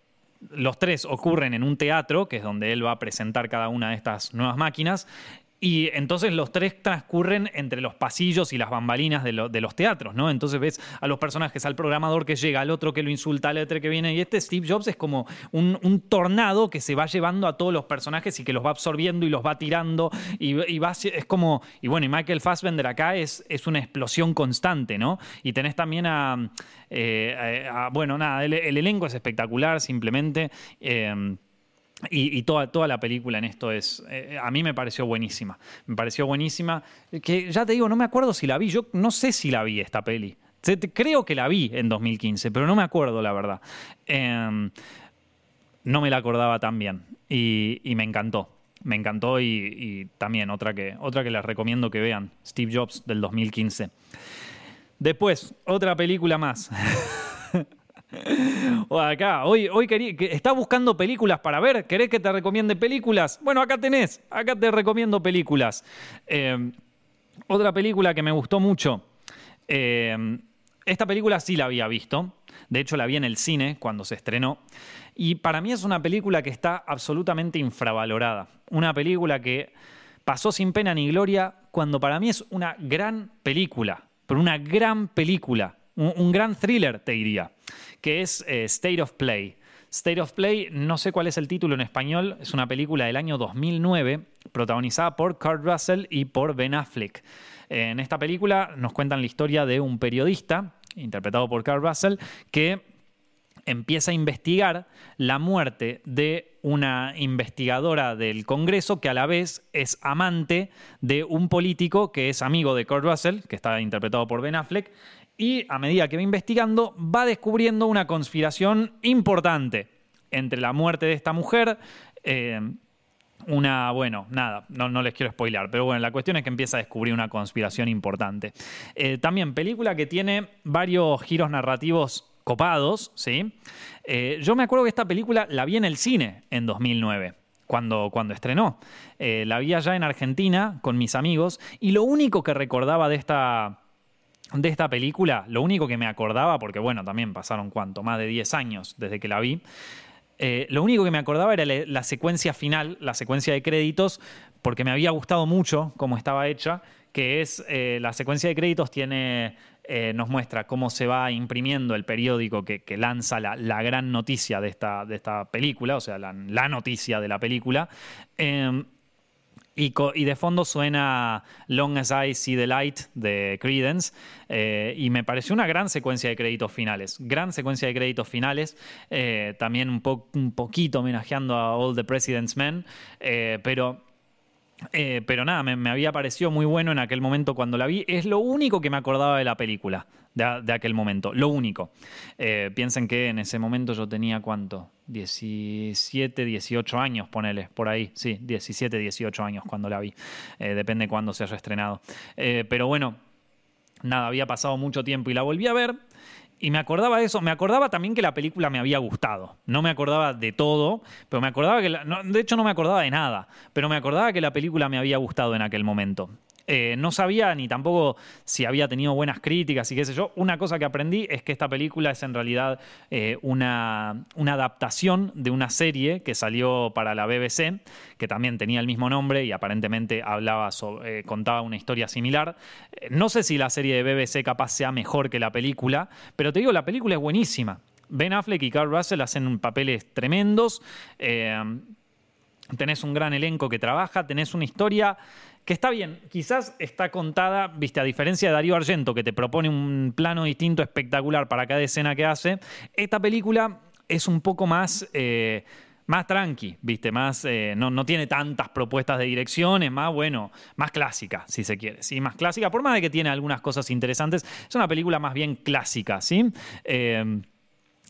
los tres ocurren en un teatro, que es donde él va a presentar cada una de estas nuevas máquinas, y entonces los tres transcurren entre los pasillos y las bambalinas de, los teatros, ¿no? Entonces ves a los personajes, al programador que llega, al otro que lo insulta, al otro que viene. Y este Steve Jobs es como un, tornado que se va llevando a todos los personajes y que los va absorbiendo y los va tirando. Y, es como. Y bueno, y Michael Fassbender acá es, es una explosión constante, ¿no? Y tenés también a. Eh, bueno, nada, el, elenco es espectacular, simplemente. Eh, y, toda, toda, la película en esto es, eh, a mí me pareció buenísima, me pareció buenísima, que ya te digo, no me acuerdo si la vi, yo no sé si la vi esta peli, creo que la vi en 2015, pero no me acuerdo la verdad. Em, no me la acordaba tan bien. Y, me encantó, me encantó y, también otra que, otra que les recomiendo que vean, Steve Jobs del 2015. Después, otra película más. o acá, hoy, hoy quería, ¿estás buscando películas para ver? ¿Querés que te recomiende películas? Bueno, acá tenés, acá te recomiendo películas. Eh, otra película que me gustó mucho. Eh, esta película sí la había visto. De hecho, la vi en el cine cuando se estrenó. Y para mí es una película que está absolutamente infravalorada. Una película que pasó sin pena ni gloria cuando para mí es una gran película. Pero una gran película un, gran thriller, te diría, que es eh, State of Play. State of Play, no sé cuál es el título en español, es una película del año 2009 protagonizada por Kurt Russell y por Ben Affleck. En esta película nos cuentan la historia de un periodista, interpretado por Kurt Russell, que empieza a investigar la muerte de una investigadora del Congreso que a la vez es amante de un político que es amigo de Kurt Russell, que está interpretado por Ben Affleck, y a medida que va investigando va descubriendo una conspiración importante entre la muerte de esta mujer. Eh, una, bueno, nada, no, no, les quiero spoilar, pero bueno, la cuestión es que empieza a descubrir una conspiración importante. Eh, también película que tiene varios giros narrativos copados, ¿sí? Eh, yo me acuerdo que esta película la vi en el cine en 2009. Cuando, cuando estrenó. la vi allá en Argentina con mis amigos y lo único que recordaba de esta, de esta película, lo único que me acordaba, porque bueno, también pasaron cuánto, más de 10 años desde que la vi, eh, lo único que me acordaba era la, secuencia final, la secuencia de créditos, porque me había gustado mucho cómo estaba hecha, que es la secuencia de créditos tiene, eh, nos muestra cómo se va imprimiendo el periódico que, lanza la, gran noticia de esta, de esta película, o sea, la, noticia de la película. Y, de fondo suena Long as I See the Light de Credence. Eh, y me pareció una gran secuencia de créditos finales. Gran secuencia de créditos finales. Eh, también un, un, poquito homenajeando a All the President's Men. Eh, pero Eh, pero nada, me, había parecido muy bueno en aquel momento cuando la vi. Es lo único que me acordaba de la película, de, aquel momento, lo único. Eh, piensen que en ese momento yo tenía cuánto, 17, 18 años, ponele, por ahí, sí, 17, 18 años cuando la vi. Eh, depende cuándo se haya estrenado. pero bueno, nada, había pasado mucho tiempo y la volví a ver y me acordaba de eso, me acordaba también que la película me había gustado. No me acordaba de todo, pero me acordaba que, de hecho no me acordaba de nada, pero me acordaba que la película me había gustado en aquel momento. Eh, no sabía ni tampoco si había tenido buenas críticas y qué sé yo. Una cosa que aprendí es que esta película es en realidad eh, una, una, adaptación de una serie que salió para la BBC, que también tenía el mismo nombre y aparentemente hablaba eh, contaba una historia similar. no sé si la serie de BBC capaz sea mejor que la película, pero te digo, la película es buenísima. Ben Affleck y Carl Russell hacen papeles tremendos. tenés un gran elenco que trabaja, tenés una historia que está bien, quizás está contada, viste, a diferencia de Darío Argento, que te propone un plano distinto, espectacular para cada escena que hace, esta película es un poco más... Eh, más tranqui, ¿viste? Más, eh, no, no, tiene tantas propuestas de dirección, es más, bueno, más clásica, si se quiere, ¿sí? Más clásica, por más de que tiene algunas cosas interesantes, es una película más bien clásica, ¿sí? Eh,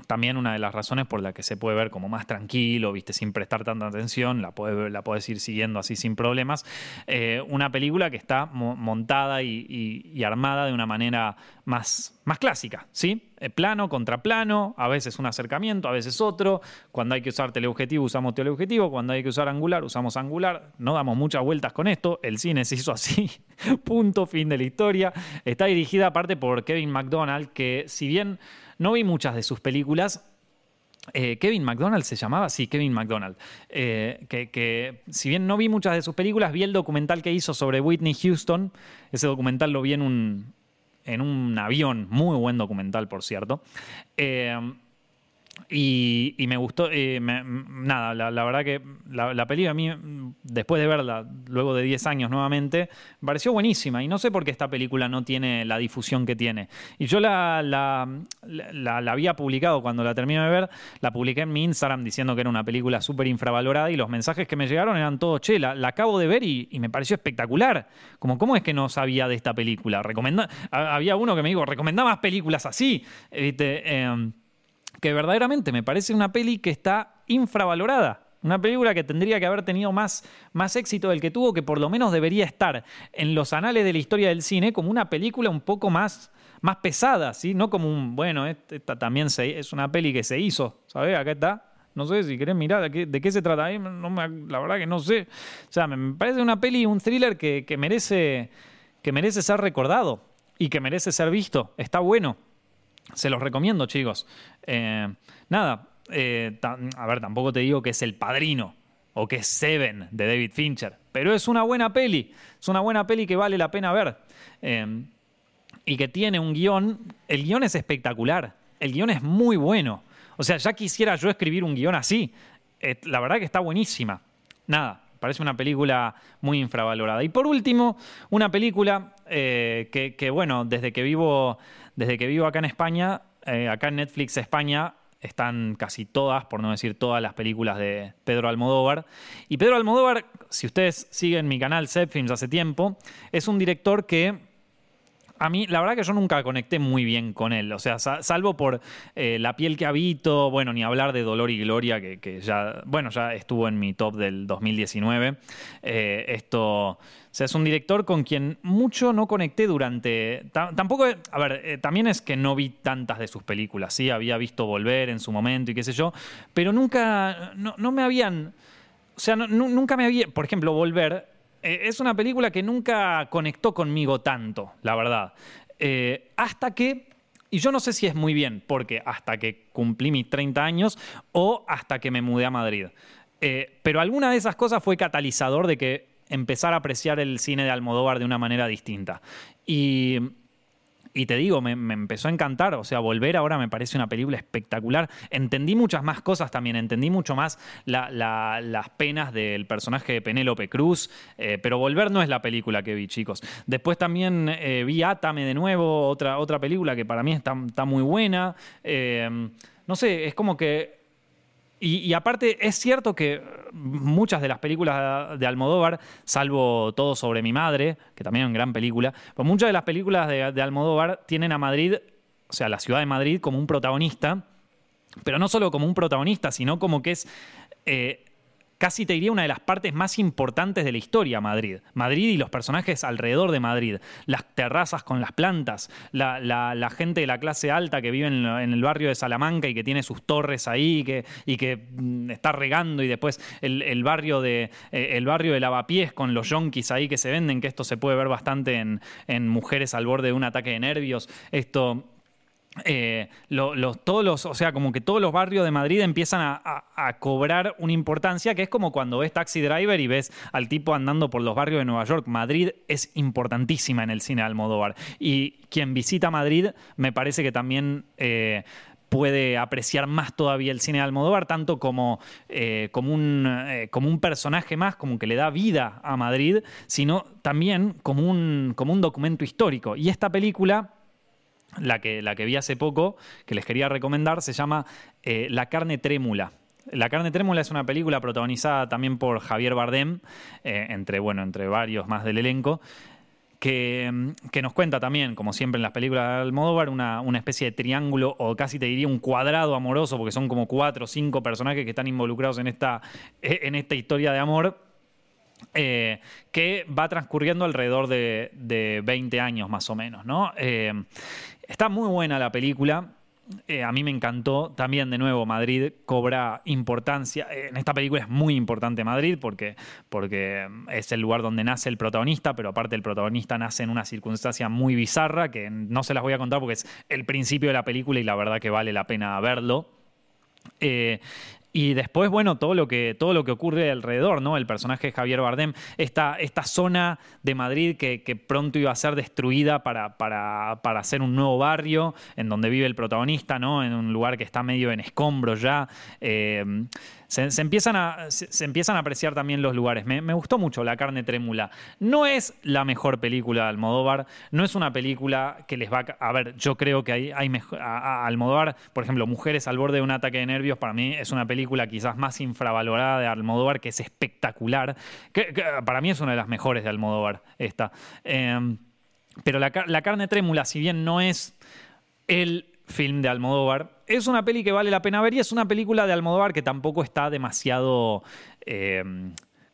también una de las razones por la que se puede ver como más tranquilo, viste, sin prestar tanta atención, la, puede, la puedes ir siguiendo así sin problemas. Eh, una película que está montada y, armada de una manera más, más clásica, ¿sí? Eh, plano contra plano, a veces un acercamiento, a veces otro. Cuando hay que usar teleobjetivo, usamos teleobjetivo. Cuando hay que usar angular, usamos angular. No damos muchas vueltas con esto. El cine se hizo así. Punto, fin de la historia. Está dirigida aparte por Kevin McDonald, que si bien no vi muchas de sus películas. Eh, Kevin McDonald se llamaba, sí, Kevin McDonald. Eh, que, si bien no vi muchas de sus películas, vi el documental que hizo sobre Whitney Houston. Ese documental lo vi en un, en un avión, muy buen documental, por cierto. Eh, y, me gustó, eh, nada, la, verdad que la, la peli a mí, después de verla, luego de 10 años nuevamente, me pareció buenísima. Y no sé por qué esta película no tiene la difusión que tiene. Y yo la, la, había publicado cuando la terminé de ver, la publiqué en mi Instagram diciendo que era una película súper infravalorada y los mensajes que me llegaron eran todos, che, la, acabo de ver y, me pareció espectacular. Como, ¿cómo es que no sabía de esta película? Recomenda, había uno que me dijo, recomendá más películas así. ¿viste? Eh, que verdaderamente me parece una peli que está infravalorada. Una película que tendría que haber tenido más, más éxito del que tuvo, que por lo menos debería estar en los anales de la historia del cine como una película un poco más, más pesada, ¿sí? No como un, bueno, esta también es una peli que se hizo, ¿sabes? Acá está. No sé si querés mirar de qué, se trata. la verdad que no sé. O sea, me parece una peli, un thriller que, que, merece, que merece ser recordado y que merece ser visto. Está bueno. Se los recomiendo, chicos. Eh, nada, eh, a ver, tampoco te digo que es el padrino o que es Seven de David Fincher, pero es una buena peli. Es una buena peli que vale la pena ver. Eh, y que tiene un guion. El guion es espectacular. El guion es muy bueno. O sea, ya quisiera yo escribir un guion así. la verdad que está buenísima. Nada, parece una película muy infravalorada. Y por último, una película que, bueno, desde que vivo desde que vivo acá en España, eh, acá en Netflix España, están casi todas, por no decir todas las películas de Pedro Almodóvar. Y Pedro Almodóvar, si ustedes siguen mi canal Films hace tiempo, es un director que a mí, la verdad que yo nunca conecté muy bien con él. O sea, salvo por eh, La piel que habito, bueno, ni hablar de Dolor y Gloria, que, ya, bueno, ya estuvo en mi top del 2019. Eh, esto, sea, es un director con quien mucho no conecté durante. Tampoco, a ver, eh, también es que no vi tantas de sus películas, sí, había visto Volver en su momento y qué sé yo, pero nunca, no, me habían. O sea, nunca me había. Por ejemplo, Volver eh, es una película que nunca conectó conmigo tanto, la verdad. Eh, hasta que, y yo no sé si es muy bien, porque hasta que cumplí mis 30 años o hasta que me mudé a Madrid. Pero alguna de esas cosas fue catalizador de que empezar a apreciar el cine de Almodóvar de una manera distinta. Y y te digo, me, empezó a encantar. O sea, Volver ahora me parece una película espectacular. Entendí muchas más cosas también. Entendí mucho más las penas del personaje de Penélope Cruz. Eh, pero Volver no es la película que vi, chicos. Después también eh, vi Átame de nuevo, otra, otra película que para mí está, muy buena. Eh, no sé, es como que y, aparte, es cierto que muchas de las películas de Almodóvar, salvo Todo sobre mi madre, que también es una gran película, pues muchas de las películas de, de Almodóvar tienen a Madrid, o sea, la ciudad de Madrid, como un protagonista, pero no solo como un protagonista, sino como que es eh, casi te diría una de las partes más importantes de la historia, Madrid. Madrid y los personajes alrededor de Madrid. Las terrazas con las plantas, la, gente de la clase alta que vive en, el barrio de Salamanca y que tiene sus torres ahí y que mm, está regando y después el, barrio, de, eh, el barrio de Lavapiés con los yonkis ahí que se venden, que esto se puede ver bastante en, en mujeres al borde de un ataque de nervios. Esto eh, todos los, o sea, como que todos los barrios de Madrid empiezan a, cobrar una importancia que es como cuando ves Taxi Driver y ves al tipo andando por los barrios de Nueva York. Madrid es importantísima en el cine de Almodóvar. Y quien visita Madrid me parece que también eh, puede apreciar más todavía el cine de Almodóvar, tanto como, eh, como, un, como un personaje más, como que le da vida a Madrid, sino también como un, como un documento histórico. Y esta película la que, la que vi hace poco, que les quería recomendar, se llama eh, La carne trémula. La carne trémula es una película protagonizada también por Javier Bardem, eh, entre, bueno, entre varios más del elenco. Que, que, nos cuenta también, como siempre en las películas de Almodóvar, una, una, especie de triángulo o casi te diría un cuadrado amoroso, porque son como cuatro o cinco personajes que están involucrados en esta, en esta historia de amor eh, que va transcurriendo alrededor de, 20 años más o menos, ¿no? Está muy buena la película. Eh, a mí me encantó. También, de nuevo, Madrid cobra importancia. En esta película es muy importante Madrid porque, porque es el lugar donde nace el protagonista, pero aparte el protagonista nace en una circunstancia muy bizarra que no se las voy a contar porque es el principio de la película y la verdad que vale la pena verlo. Y después, bueno, todo lo que, todo lo que ocurre alrededor, ¿no? El personaje de Javier Bardem, esta, esta zona de Madrid que, pronto iba a ser destruida para, para, para, hacer un nuevo barrio en donde vive el protagonista, ¿no? En un lugar que está medio en escombros ya. Eh, se, empiezan a, se, empiezan a apreciar también los lugares. Me, gustó mucho La carne trémula. No es la mejor película de Almodóvar, no es una película que les va a... A ver, yo creo que hay, hay mejor, Almodóvar, por ejemplo, Mujeres al borde de un ataque de nervios, para mí es una película quizás más infravalorada de Almodóvar, que es espectacular. Que, para mí es una de las mejores de Almodóvar, esta. Em, pero la, la carne trémula, si bien no es el film de Almodóvar. Es una peli que vale la pena ver y es una película de Almodóvar que tampoco está demasiado... Eh,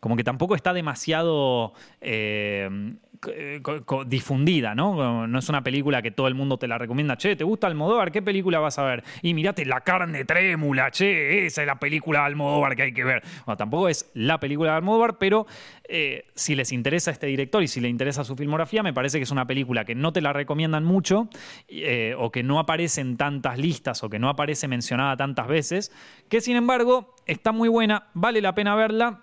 como que tampoco está demasiado eh, eh, difundida, ¿no? No es una película que todo el mundo te la recomienda. Che, ¿te gusta Almodóvar? ¿Qué película vas a ver? Y mirate La carne trémula, che, esa es la película de Almodóvar que hay que ver. Bueno, tampoco es la película de Almodóvar, pero eh, si les interesa este director y si les interesa su filmografía, me parece que es una película que no te la recomiendan mucho o que no aparece en tantas listas o que no aparece mencionada tantas veces, que sin embargo está muy buena, vale la pena verla.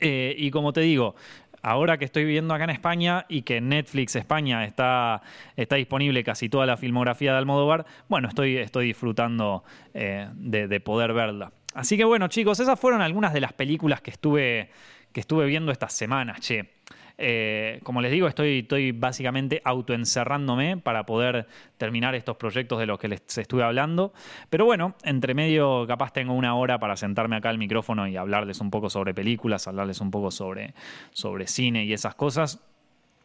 Y como te digo, ahora que estoy viviendo acá en España y que Netflix España está, está disponible casi toda la filmografía de Almodóvar, bueno, estoy, estoy disfrutando eh, de, poder verla. Así que bueno, chicos, esas fueron algunas de las películas que estuve, que estuve viendo estas semanas, che. Eh, como les digo, estoy, estoy básicamente autoencerrándome para poder terminar estos proyectos de los que les estuve hablando. Pero bueno, entre medio capaz tengo una hora para sentarme acá al micrófono y hablarles un poco sobre películas, hablarles un poco sobre, sobre cine y esas cosas.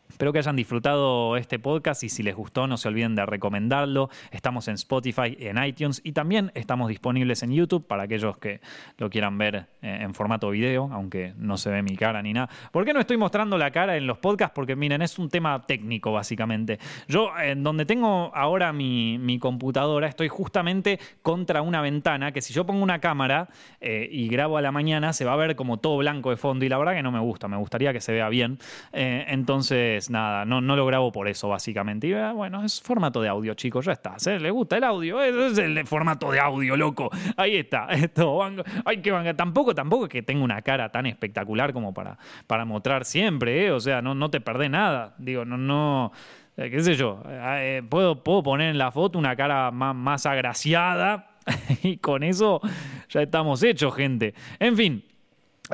Espero que hayan disfrutado este podcast y si les gustó no se olviden de recomendarlo. Estamos en Spotify, en iTunes y también estamos disponibles en YouTube para aquellos que lo quieran ver eh, en formato video, aunque no se ve mi cara ni nada. ¿Por qué no estoy mostrando la cara en los podcasts? Porque miren, es un tema técnico básicamente. Yo en donde tengo ahora mi, computadora estoy justamente contra una ventana que si yo pongo una cámara eh, y grabo a la mañana se va a ver como todo blanco de fondo y la verdad que no me gusta, me gustaría que se vea bien. Eh, entonces nada, no, no lo grabo por eso, básicamente. Y ah, bueno, es formato de audio, chicos, ya está. ¿Se le gusta el audio? Es el formato de audio, loco. Ahí está. Esto, hay que Tampoco, tampoco es que tenga una cara tan espectacular como para, para mostrar siempre, ¿eh? O sea, no, no te perdés nada. Digo, no, no eh, qué sé yo, eh, puedo, puedo poner en la foto una cara más, más agraciada y con eso ya estamos hechos, gente. En fin,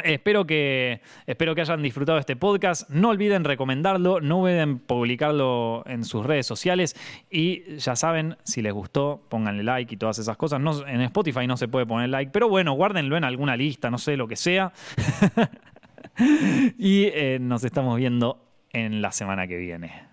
Espero que, espero que hayan disfrutado este podcast. No olviden recomendarlo, no olviden publicarlo en sus redes sociales. Y ya saben, si les gustó, pónganle like y todas esas cosas. No, en Spotify no se puede poner like, pero bueno, guárdenlo en alguna lista, no sé, lo que sea. y eh, nos estamos viendo en la semana que viene.